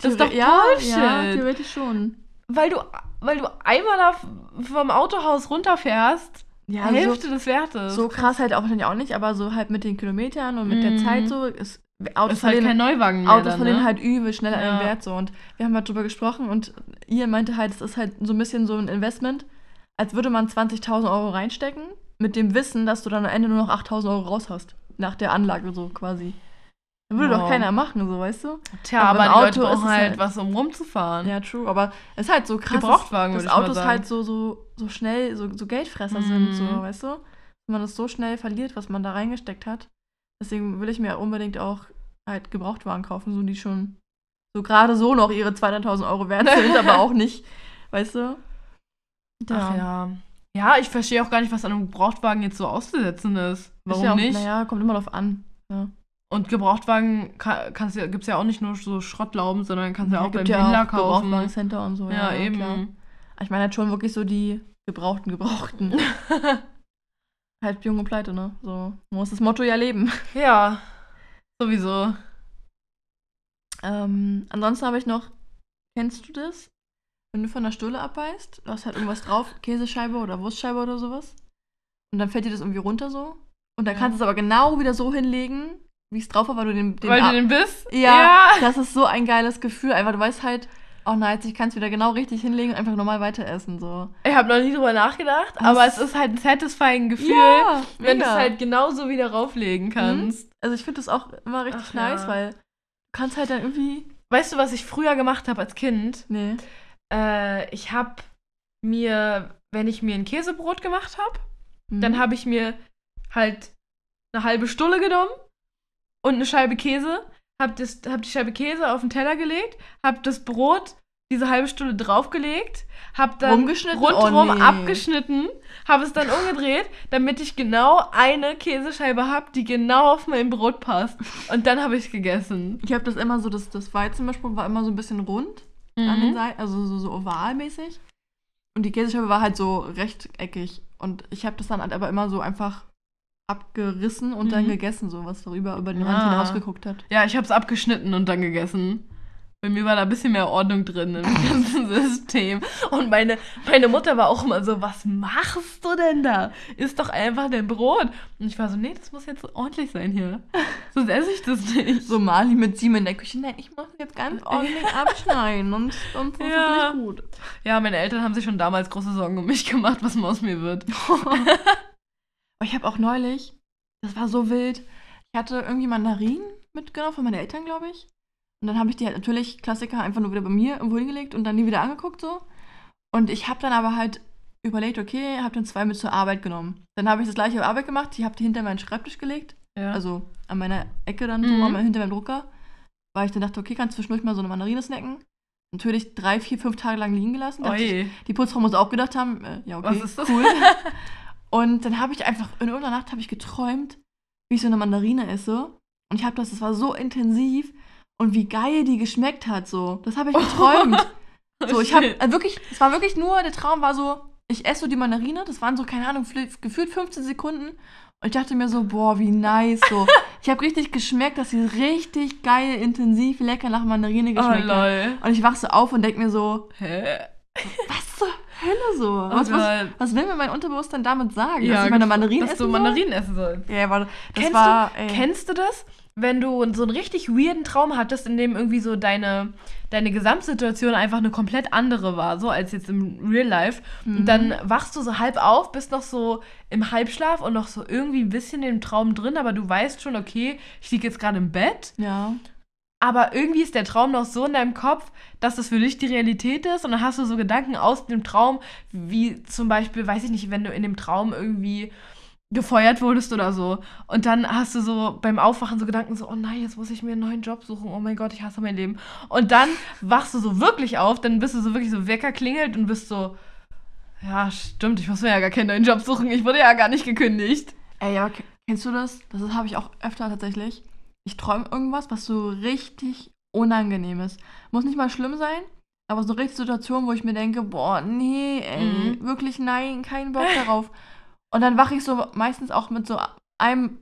Das ist doch ja, Bullshit. Ja, theoretisch schon. weil, du, weil du einmal da vom Autohaus runterfährst, Ja, Hälfte des Wertes. So krass halt auch wahrscheinlich auch nicht, aber so halt mit den Kilometern und mit der Mhm. Zeit so ist Autos ist halt kein Neuwagen mehr. Autos dann, verlieren ne? halt übel schnell an Ja. den Wert so. Und wir haben halt drüber gesprochen und ihr meinte halt, es ist halt so ein bisschen so ein Investment, als würde man 20.000 Euro reinstecken, mit dem Wissen, dass du dann am Ende nur noch 8.000 Euro raus hast. Nach der Anlage so quasi. Würde doch Wow. keiner machen, so weißt du? Tja, aber aber, im die Leute Auto ist halt halt- was, um rumzufahren. Ja, true. Aber es ist halt so krass. Gebrauchtwagen, dass ich mal Autos halt so, so, so schnell, so, so Geldfresser Mhm. sind, so, weißt du? Wenn man das so schnell verliert, was man da reingesteckt hat. Deswegen will ich mir unbedingt auch halt Gebrauchtwagen kaufen, so die schon so gerade so noch ihre 200.000 Euro wert sind, aber auch <laughs> nicht, weißt du? Ach ja. Ja, ich verstehe auch gar nicht, was an einem Gebrauchtwagen jetzt so auszusetzen ist. Warum ist ja auch, nicht? Naja, kommt immer drauf an. Ja. Und Gebrauchtwagen ka- kannst ja, gibt es ja auch nicht nur so Schrottlauben, sondern kannst ja, auch beim ja Händler auch kaufen. Gebrauchtwagencenter und so. Ja, eben. klar. Ich meine halt schon wirklich so die gebrauchten, gebrauchten. <laughs> halt jung und pleite, ne? So man muss das Motto ja leben. <laughs> Ja, sowieso. Ähm, ansonsten habe ich noch, kennst du das? Wenn du von der Stulle abbeißt, du hast halt irgendwas drauf, Käsescheibe oder Wurstscheibe oder sowas. Und dann fällt dir das irgendwie runter so. Und dann Ja. kannst du es aber genau wieder so hinlegen, wie es drauf war, weil du den, den Weil du den bist? ja, das ist so ein geiles Gefühl. Einfach, du weißt halt, oh nice, ich kann es wieder genau richtig hinlegen und einfach normal weiter essen. So. Ich habe noch nie drüber nachgedacht, Das- aber es ist halt ein satisfying Gefühl, Ja, wenn du es halt genauso wieder rauflegen kannst. Also ich finde das auch immer richtig Ach, nice, ja. weil du kannst halt dann irgendwie. Weißt du, was ich früher gemacht habe als Kind? Nee. Äh, ich habe mir, wenn ich mir ein Käsebrot gemacht habe, Mhm. dann habe ich mir halt eine halbe Stulle genommen und eine Scheibe Käse, habe hab die Scheibe Käse auf den Teller gelegt, habe das Brot diese halbe Stulle draufgelegt, habe dann rundherum Oh, nee. abgeschnitten, habe es dann umgedreht, damit ich genau eine Käsescheibe habe, die genau auf mein Brot passt. Und dann habe ich gegessen. Ich habe das immer so, das, das Weizenbesprung war immer so ein bisschen rund an Mhm. den Seiten, also so, so ovalmäßig. Und die Käsescheibe war halt so rechteckig. Und ich habe das dann halt aber immer so einfach abgerissen und dann Mhm. gegessen, so was darüber über den Rand Ah. hinausgeguckt hat. Ja, ich habe es abgeschnitten und dann gegessen. Bei mir war da ein bisschen mehr Ordnung drin im <laughs> ganzen System. Und meine, meine Mutter war auch immer so, was machst du denn da? Ist doch einfach dein Brot. Und ich war so, nee, das muss jetzt ordentlich sein hier. Sonst esse ich das nicht. So Mali mit Simon in der Küche. Nein, ich muss jetzt ganz ordentlich abschneiden und sonst ist Ja. es nicht gut. Ja, meine Eltern haben sich schon damals große Sorgen um mich gemacht, was aus mir wird. <laughs> Aber ich habe auch neulich, das war so wild, ich hatte irgendwie Mandarinen mitgenommen von meinen Eltern, glaube ich. Und dann habe ich die halt natürlich, Klassiker, einfach nur wieder bei mir irgendwo hingelegt und dann nie wieder angeguckt so. Und ich habe dann aber halt überlegt, okay, habe dann zwei mit zur Arbeit genommen. Dann habe ich das gleiche auf Arbeit gemacht, ich habe die hinter meinen Schreibtisch gelegt, Ja. also an meiner Ecke dann, Mhm. so, hinter meinem Drucker, weil ich dann dachte, okay, kannst zwischendurch mal so eine Mandarine snacken. Natürlich drei, vier, fünf Tage lang liegen gelassen. Ich, die Putzfrau muss auch gedacht haben, äh, ja, okay, cool. <laughs> und dann habe ich einfach, in irgendeiner Nacht habe ich geträumt, wie ich so eine Mandarine esse. Und ich habe das, das war so intensiv und wie geil die geschmeckt hat, so. Das habe ich geträumt. <laughs> so, ich habe Shit. äh, wirklich, es war wirklich nur, der Traum war so, ich esse so die Mandarine, das waren so, keine Ahnung, gefühlt 15 Sekunden. Und ich dachte mir so, boah, wie nice, so. <laughs> ich habe richtig geschmeckt, dass sie richtig geil, intensiv, lecker nach Mandarine Oh, geschmeckt hat. lol. Und ich wach so auf und denk mir so, Hä? Was zur Hölle so? Was, was, was will mir mein Unterbewusstsein damit sagen? Ja, dass ich meine Mandarinen dass essen du soll? Mandarinen essen sollst. Ja, aber das Kennst war, du, ey. Kennst du das? Wenn du so einen richtig weirden Traum hattest, in dem irgendwie so deine, deine Gesamtsituation einfach eine komplett andere war, so als jetzt im Real Life. Mhm. Und dann wachst du so halb auf, bist noch so im Halbschlaf und noch so irgendwie ein bisschen im Traum drin, aber du weißt schon, okay, ich liege jetzt gerade im Bett, Ja. Aber irgendwie ist der Traum noch so in deinem Kopf, dass das für dich die Realität ist und dann hast du so Gedanken aus dem Traum, wie zum Beispiel, weiß ich nicht, wenn du in dem Traum irgendwie gefeuert wurdest oder so. Und dann hast du so beim Aufwachen so Gedanken so, oh nein, jetzt muss ich mir einen neuen Job suchen. Oh mein Gott, ich hasse mein Leben. Und dann wachst du so wirklich auf, dann bist du so wirklich so Wecker klingelt und bist so, ja, stimmt, ich muss mir ja gar keinen neuen Job suchen. Ich wurde ja gar nicht gekündigt. Ey, ke- kennst du das? Das habe ich auch öfter tatsächlich. Ich träume irgendwas, was so richtig unangenehm ist. Muss nicht mal schlimm sein, aber so richtig Situation, wo ich mir denke, boah, nee, ey, Mhm. wirklich nein, kein Bock darauf. Und dann wache ich so meistens auch mit so einem,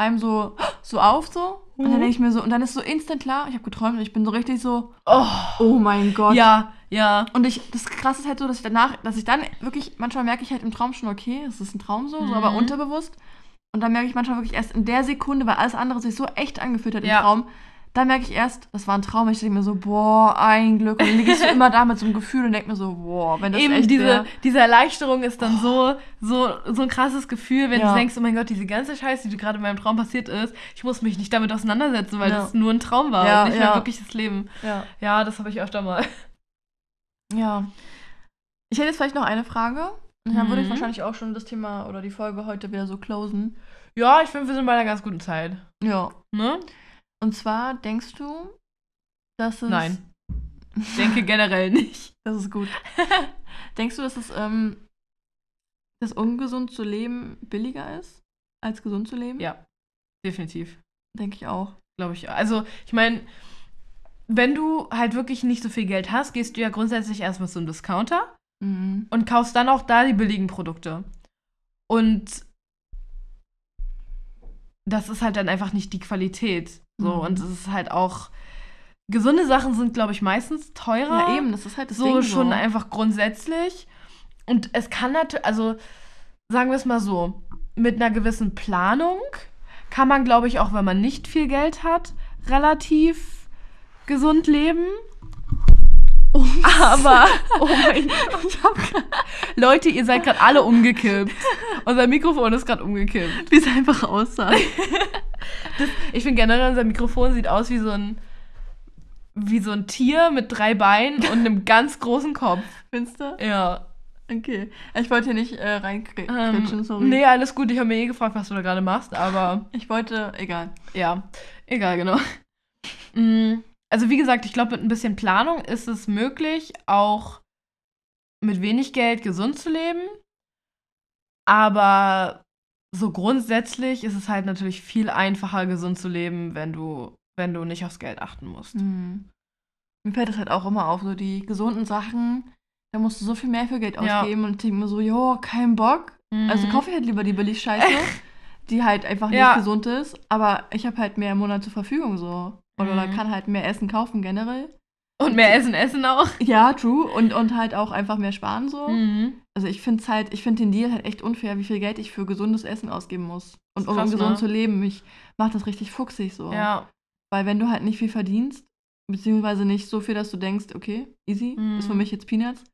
einem so, so auf so. Und dann Mhm. denke ich mir so, und dann ist so instant klar, ich habe geträumt und ich bin so richtig so, Oh, oh mein Gott. ja, ja. Und ich, das krasse ist halt so, dass ich danach, dass ich dann wirklich, manchmal merke ich halt im Traum schon, okay, es ist ein Traum so, so aber Mhm. unterbewusst. Und dann merke ich manchmal wirklich erst in der Sekunde, weil alles andere sich so echt angefühlt hat Ja. im Traum, dann merke ich erst, das war ein Traum. Ich denke mir so, boah, ein Glück. Und dann liege ich so immer da mit so einem Gefühl und denke mir so, boah, wenn das Eben echt diese, wär. diese Erleichterung ist dann so, so, so ein krasses Gefühl, wenn Ja. du denkst, oh mein Gott, diese ganze Scheiße, die gerade in meinem Traum passiert ist, ich muss mich nicht damit auseinandersetzen, weil Ja. das nur ein Traum war Ja, und nicht ja. mehr wirkliches Leben. Ja. Ja, das habe ich öfter mal. ja. Ich hätte jetzt vielleicht noch eine Frage. Und dann würde ich Mhm. wahrscheinlich auch schon das Thema oder die Folge heute wieder so closen. Ja, ich finde, wir sind bei einer ganz guten Zeit. Ja. Ne? Und zwar denkst du, dass es. Nein. Ich <laughs> denke generell nicht. Das ist gut. <laughs> Denkst du, dass es ähm, dass ungesund zu leben billiger ist, als gesund zu leben? Ja, definitiv. Denke ich auch. Glaube ich. Also, ich meine, wenn du halt wirklich nicht so viel Geld hast, gehst du ja grundsätzlich erstmal zum Discounter Mhm. und kaufst dann auch da die billigen Produkte. Und das ist halt dann einfach nicht die Qualität. So, Mhm. und es ist halt auch. Gesunde Sachen sind, glaube ich, meistens teurer. Ja, eben, das ist halt das so Ding. schon so. einfach grundsätzlich. Und es kann natürlich, also sagen wir es mal so, mit einer gewissen Planung kann man, glaube ich, auch wenn man nicht viel Geld hat, relativ gesund leben. Aber, <laughs> oh mein Gott, ich hab grad- Leute, ihr seid gerade alle umgekippt. Unser Mikrofon ist gerade umgekippt. Wie es einfach aussah. <laughs> Ich finde generell, unser Mikrofon sieht aus wie so ein, wie so ein Tier mit drei Beinen und einem <laughs> ganz großen Kopf. Findest du? Ja. Okay. Ich wollte hier nicht äh, reinkritschen, Ähm, sorry. nee, alles gut. Ich habe mir eh gefragt, was du da gerade machst, aber Ich wollte, egal. ja, egal, genau. Mm, Also wie gesagt, ich glaube, mit ein bisschen Planung ist es möglich, auch mit wenig Geld gesund zu leben. Aber so grundsätzlich ist es halt natürlich viel einfacher, gesund zu leben, wenn du, wenn du nicht aufs Geld achten musst. Mhm. Mir fällt das halt auch immer auf, so die gesunden Sachen, da musst du so viel mehr für Geld Ja. ausgeben und ich denke mir so, jo, kein Bock. Also Mhm. kaufe ich halt lieber die Billigscheiße, <laughs> die halt einfach nicht Ja. gesund ist, aber ich habe halt mehr im Monat zur Verfügung so. Oder, Mhm. kann halt mehr Essen kaufen generell. Und mehr Essen, Essen auch. <laughs> Ja, true. Und, und halt auch einfach mehr sparen so. Mhm. Also ich finde halt, ich finde den Deal halt echt unfair, wie viel Geld ich für gesundes Essen ausgeben muss. Und um krass, gesund ne? zu leben, ich mache das richtig fuchsig so. Ja. Weil wenn du halt nicht viel verdienst, beziehungsweise nicht so viel, dass du denkst, okay, easy, Mhm. ist für mich jetzt Peanuts,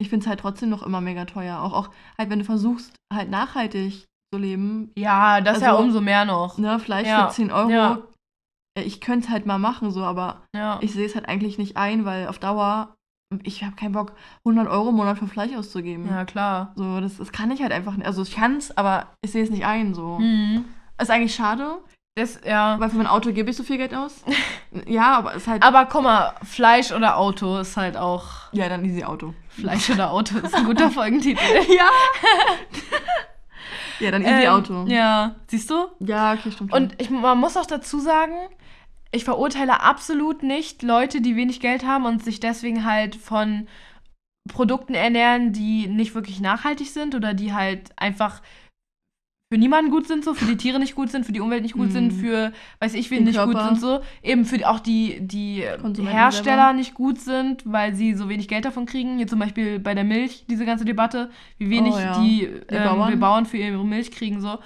ich finde es halt trotzdem noch immer mega teuer. Auch, auch halt, wenn du versuchst, halt nachhaltig zu leben, Ja, das ja Also- umso mehr noch. ne, Fleisch Ja, für 10 Euro, ja. Äh, ich könnte es halt mal machen, so, aber Ja. ich sehe es halt eigentlich nicht ein, weil auf Dauer, ich habe keinen Bock, 100 Euro im Monat für Fleisch auszugeben. ja, klar. So, das, das kann ich halt einfach nicht. Also ich kann es, aber ich sehe es nicht ein. So. Mhm. Ist eigentlich schade, Das, ja. weil für mein Auto gebe ich so viel Geld aus. <laughs> ja, aber es ist halt. Aber guck mal, Fleisch oder Auto ist halt auch. ja, dann easy Auto. Fleisch oder Auto ist ein <laughs> guter Folgentitel. ja. <laughs> ja, dann easy Ähm, Auto. Ja, siehst du? Ja, okay, stimmt. Und ich, man muss auch dazu sagen, ich verurteile absolut nicht Leute, die wenig Geld haben und sich deswegen halt von Produkten ernähren, die nicht wirklich nachhaltig sind oder die halt einfach für niemanden gut sind, so für die Tiere nicht gut sind, für die Umwelt nicht gut Mhm. sind, für weiß ich wen nicht gut Körper. sind, so eben für auch die die Hersteller selber. nicht gut sind, weil sie so wenig Geld davon kriegen. Hier zum Beispiel bei der Milch diese ganze Debatte, wie wenig Oh ja. die, ähm, Bauern. wir Bauern für ihre Milch kriegen so.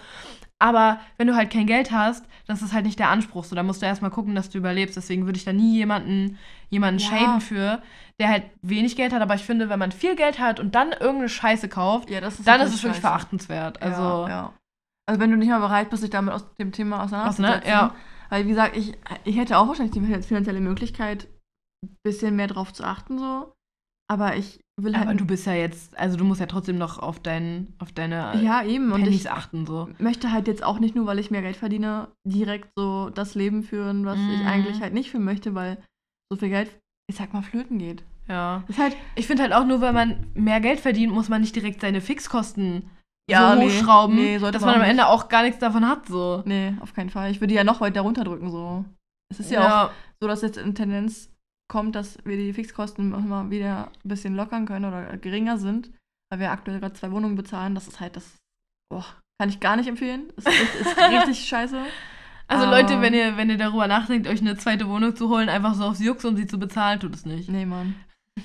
Aber wenn du halt kein Geld hast, das ist halt nicht der Anspruch. So, da musst du erstmal gucken, dass du überlebst. Deswegen würde ich da nie jemanden, jemanden Ja. shaden für, der halt wenig Geld hat. Aber ich finde, wenn man viel Geld hat und dann irgendeine Scheiße kauft, ja, ist dann ist es wirklich scheiße. verachtenswert. Also, ja, ja. Also wenn du nicht mal bereit bist, dich damit aus dem Thema auseinanderzusetzen. ja. Weil wie gesagt, ich, ich hätte auch wahrscheinlich die finanzielle Möglichkeit, ein bisschen mehr drauf zu achten, so. Aber ich will halt. aber du bist ja jetzt, also du musst ja trotzdem noch auf, dein, auf deine ja, eben. Und Pennies ich achten. So. möchte halt jetzt auch nicht nur, weil ich mehr Geld verdiene, direkt so das Leben führen, was ich Mhm. eigentlich halt nicht führen möchte, weil so viel Geld, ich sag mal, flöten geht. Ja. Das ist halt, Ich finde halt auch nur, weil man mehr Geld verdient, muss man nicht direkt seine Fixkosten Ja, so nee. hochschrauben, Nee, dass man am Ende auch gar nichts davon hat. So. nee, auf keinen Fall. Ich würde ja noch weiter runterdrücken, so. Es ist ja, auch so, dass jetzt in Tendenz kommt, dass wir die Fixkosten immer wieder ein bisschen lockern können oder geringer sind, weil wir aktuell gerade zwei Wohnungen bezahlen. Das ist halt das, boah, kann ich gar nicht empfehlen. Das ist, ist, <laughs> richtig scheiße. Also Aber- Leute, wenn ihr, wenn ihr darüber nachdenkt, euch eine zweite Wohnung zu holen, einfach so aufs Jux, um sie zu bezahlen, tut es nicht. Nee, Mann.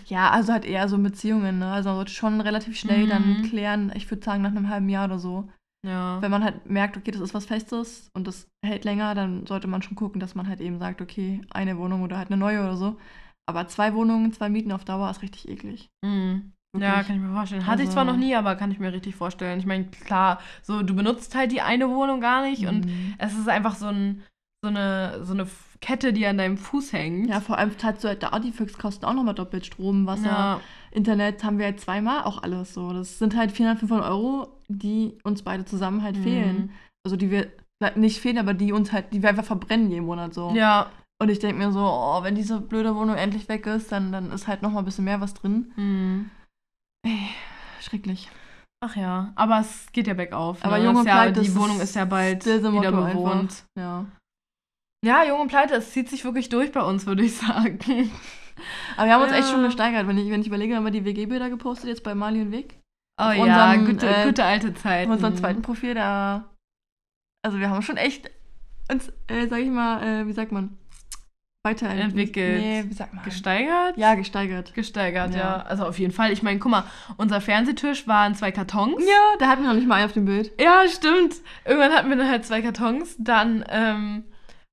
Ja, also halt eher so Beziehungen, ne? Also man sollte schon relativ schnell Mhm. dann klären, ich würde sagen nach einem halben Jahr oder so. Ja. Wenn man halt merkt, okay, das ist was Festes und das hält länger, dann sollte man schon gucken, dass man halt eben sagt, okay, eine Wohnung oder halt eine neue oder so. Aber zwei Wohnungen, zwei Mieten auf Dauer ist richtig eklig. Mhm. Ja, Wirklich. kann ich mir vorstellen. Hatte ich zwar Also- noch nie, aber kann ich mir richtig vorstellen. Ich meine, klar, so du benutzt halt die eine Wohnung gar nicht und Mhm. es ist einfach so, ein, so, eine, so eine Kette, die an deinem Fuß hängt. Ja, vor allem zahlst du halt da die Fixkosten auch nochmal doppelt Strom, Wasser, ja. Internet haben wir halt zweimal auch alles so. Das sind halt 400, 500 Euro, die uns beide zusammen halt Mhm. fehlen. Also die wir, nicht fehlen, aber die uns halt, die wir einfach verbrennen jeden Monat so. Ja. Und ich denke mir so, oh, wenn diese blöde Wohnung endlich weg ist, dann, dann ist halt nochmal ein bisschen mehr was drin. Mhm. Ey, schrecklich. Ach ja, aber es geht ja bergauf. Aber ne? Jung Das und ist ja, das Die Wohnung ist ja bald wieder motto bewohnt. einfach. Ja. Ja, Jung und Pleite, es zieht sich wirklich durch bei uns, würde ich sagen. <laughs> Aber wir haben uns Ja. echt schon gesteigert. Wenn ich, wenn ich überlege, haben wir die WG-Bilder gepostet jetzt bei Mali und Weg. Oh Auf ja, unserem, gute, äh, gute alte Auf Zeit. unserem zweiten Profil, da. Also wir haben schon echt uns, äh, sag ich mal, äh, wie sagt man? Weiterentwickelt. Entwickelt. Nee, wie sagt man? Gesteigert? Ja, gesteigert. Gesteigert, ja. Ja. Also auf jeden Fall. Ich meine, guck mal, unser Fernsehtisch waren zwei Kartons. Ja, da hatten wir noch nicht mal einen auf dem Bild. Ja, stimmt. Irgendwann hatten wir dann halt zwei Kartons. Dann ähm,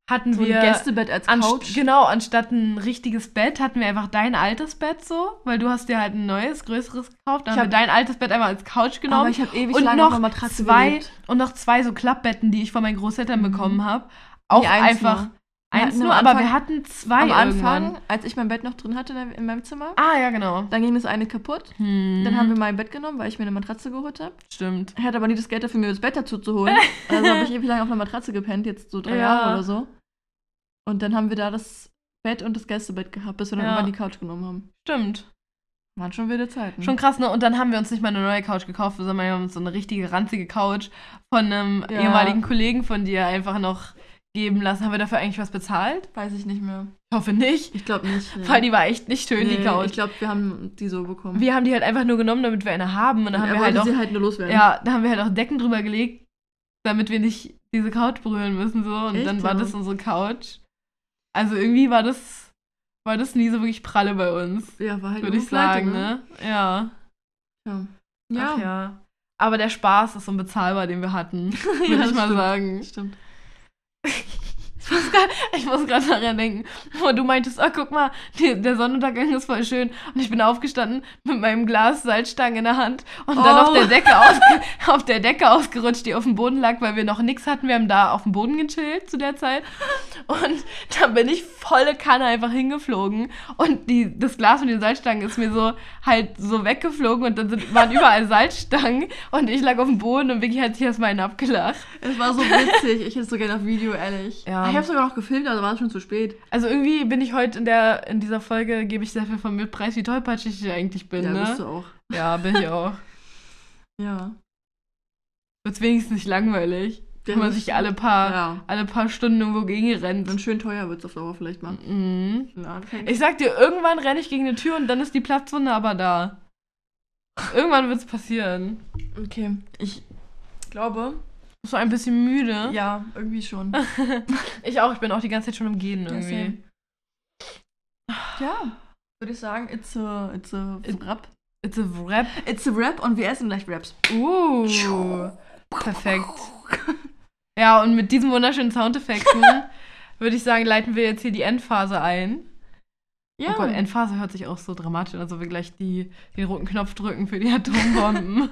hatten So wir. ein Gästebett als Couch. Genau, anstatt ein richtiges Bett hatten wir einfach dein altes Bett so, weil du hast dir halt ein neues, größeres gekauft. Dann Ich haben wir dein altes Bett einmal als Couch genommen. Aber ich habe ewig und lange noch Matratze zwei gelebt. und noch zwei so Klappbetten, die ich von meinen Großeltern Mhm. bekommen habe. Auch eins einfach nur. Eins nur, aber Anfang- wir hatten zwei Am irgendwann. Anfang, als ich mein Bett noch drin hatte in in meinem Zimmer, Ah, ja, genau. dann ging das eine kaputt. Hm, Dann haben wir mein Bett genommen, weil ich mir eine Matratze geholt habe. Stimmt. Ich hatte aber nie das Geld dafür, mir das Bett dazu zu holen. <laughs> Also habe ich ewig lange auf einer Matratze gepennt, jetzt so drei Ja. Jahre oder so. Und dann haben wir da das Bett und das Gästebett gehabt, bis wir dann Ja. irgendwann die Couch genommen haben. Stimmt. Waren schon wilde Zeiten. Schon krass, ne? Und dann haben wir uns nicht mal eine neue Couch gekauft, sondern wir haben uns so eine richtige ranzige Couch von einem Ja. ehemaligen Kollegen von dir einfach noch geben lassen. Haben wir dafür eigentlich was bezahlt? Weiß ich nicht mehr. Ich hoffe nicht. Ich glaube nicht. Nee. Weil die war echt nicht schön, nee, die Couch. Ich glaube, wir haben die so bekommen. wir haben die halt einfach nur genommen, damit wir eine haben. Und dann haben wir halt auch, sie halt nur loswerden. ja, da haben wir halt auch Decken drüber gelegt, damit wir nicht diese Couch berühren müssen. So. Und Echt, dann war das unsere Couch. Also irgendwie war das, war das nie so wirklich pralle bei uns. Ja, war halt Würde ich sagen, ne? Ja. Ja. Ach Ja. ja. Aber der Spaß ist unbezahlbar, den wir hatten, <laughs> würde Ja, ich mal stimmt. sagen. Stimmt. Ich muss gerade daran denken, wo du meintest, oh, guck mal, die, der Sonnenuntergang ist voll schön. Und ich bin aufgestanden mit meinem Glas Salzstangen in der Hand und dann auf, Oh. der Decke <laughs> auf der Decke ausgerutscht, die auf dem Boden lag, weil wir noch nichts hatten. Wir haben da auf dem Boden gechillt zu der Zeit. Und dann bin ich volle Kanne einfach hingeflogen. Und die, das Glas mit den Salzstangen ist mir so halt so weggeflogen und dann sind, waren überall <laughs> Salzstangen. Und ich lag auf dem Boden und Vicky hat sich erstmal einen abgelacht. Es war so witzig. Ich hätte es so gerne auf Video, ehrlich. Ja. Ich habe sogar noch gefilmt, aber war es schon zu spät. Also irgendwie bin ich heute in der in dieser Folge gebe ich sehr viel von mir preis, wie tollpatschig ich eigentlich bin, ja, bist ne? du auch. Ja, bin ich auch. <laughs> Ja. Wird's wenigstens nicht langweilig, Ja, wenn man sich alle paar Ja. alle paar Stunden irgendwo gegen rennt. Dann schön teuer wird es auf Dauer vielleicht mal. Mhm. Ich sag dir, irgendwann renne ich gegen eine Tür und dann ist die Platzwunde aber da. Irgendwann wird's passieren. okay. Ich glaube, Du ein bisschen müde? ja, irgendwie schon. <laughs> Ich auch, ich bin auch die ganze Zeit schon im Gehen Ja, irgendwie. ja, würde ich sagen, it's a, it's a It- Rap. It's a rap. It's a Rap und wir essen gleich Raps. Uh. Perfekt. <laughs> Ja, und mit diesen wunderschönen Soundeffekten <laughs> würde ich sagen, leiten wir jetzt hier die Endphase ein. Ja. Oh Gott, Endphase hört sich auch so dramatisch an, als ob wir gleich die, den roten Knopf drücken für die Atombomben.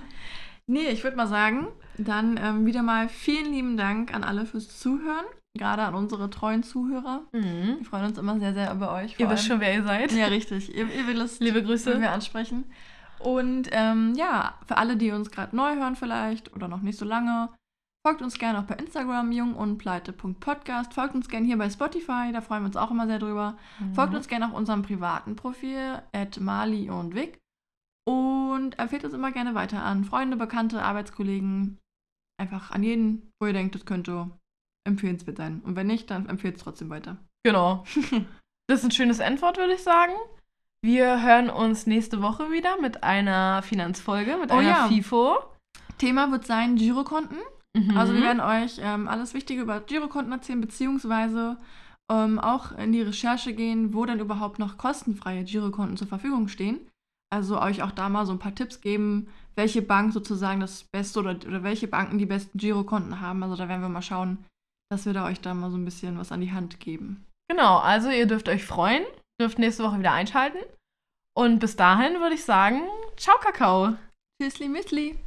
Nee, ich würde mal sagen, dann ähm, wieder mal vielen lieben Dank an alle fürs Zuhören. Gerade an unsere treuen Zuhörer. mhm. Wir freuen uns immer sehr, sehr über euch. Ihr vor wisst allem. schon, wer ihr seid. Ja, richtig. Ihr, ihr wisst, Liebe wenn Grüße. wir ansprechen. Und ähm, ja, für alle, die uns gerade neu hören vielleicht oder noch nicht so lange, folgt uns gerne auch bei Instagram jungunpleite.podcast. Folgt uns gerne hier bei Spotify, da freuen wir uns auch immer sehr drüber. Folgt Mhm. uns gerne auf unserem privaten Profil, at Mali und Vic. Und empfehlt uns immer gerne weiter an Freunde, Bekannte, Arbeitskollegen. Einfach an jeden, wo ihr denkt, das könnte empfehlenswert sein. Und wenn nicht, dann empfehlt es trotzdem weiter. Genau. <laughs> Das ist ein schönes Endwort, würde ich sagen. Wir hören uns nächste Woche wieder mit einer Finanzfolge, mit Oh einer ja. FIFO. Thema wird sein Girokonten. Mhm. Also wir werden euch ähm, alles Wichtige über Girokonten erzählen, beziehungsweise ähm, auch in die Recherche gehen, wo denn überhaupt noch kostenfreie Girokonten zur Verfügung stehen. Also euch auch da mal so ein paar Tipps geben, welche Bank sozusagen das Beste oder, oder welche Banken die besten Girokonten haben. Also da werden wir mal schauen, dass wir da euch da mal so ein bisschen was an die Hand geben. Genau, also ihr dürft euch freuen, dürft nächste Woche wieder einschalten. Und bis dahin würde ich sagen, ciao Kakao. Tschüssli, Müsli.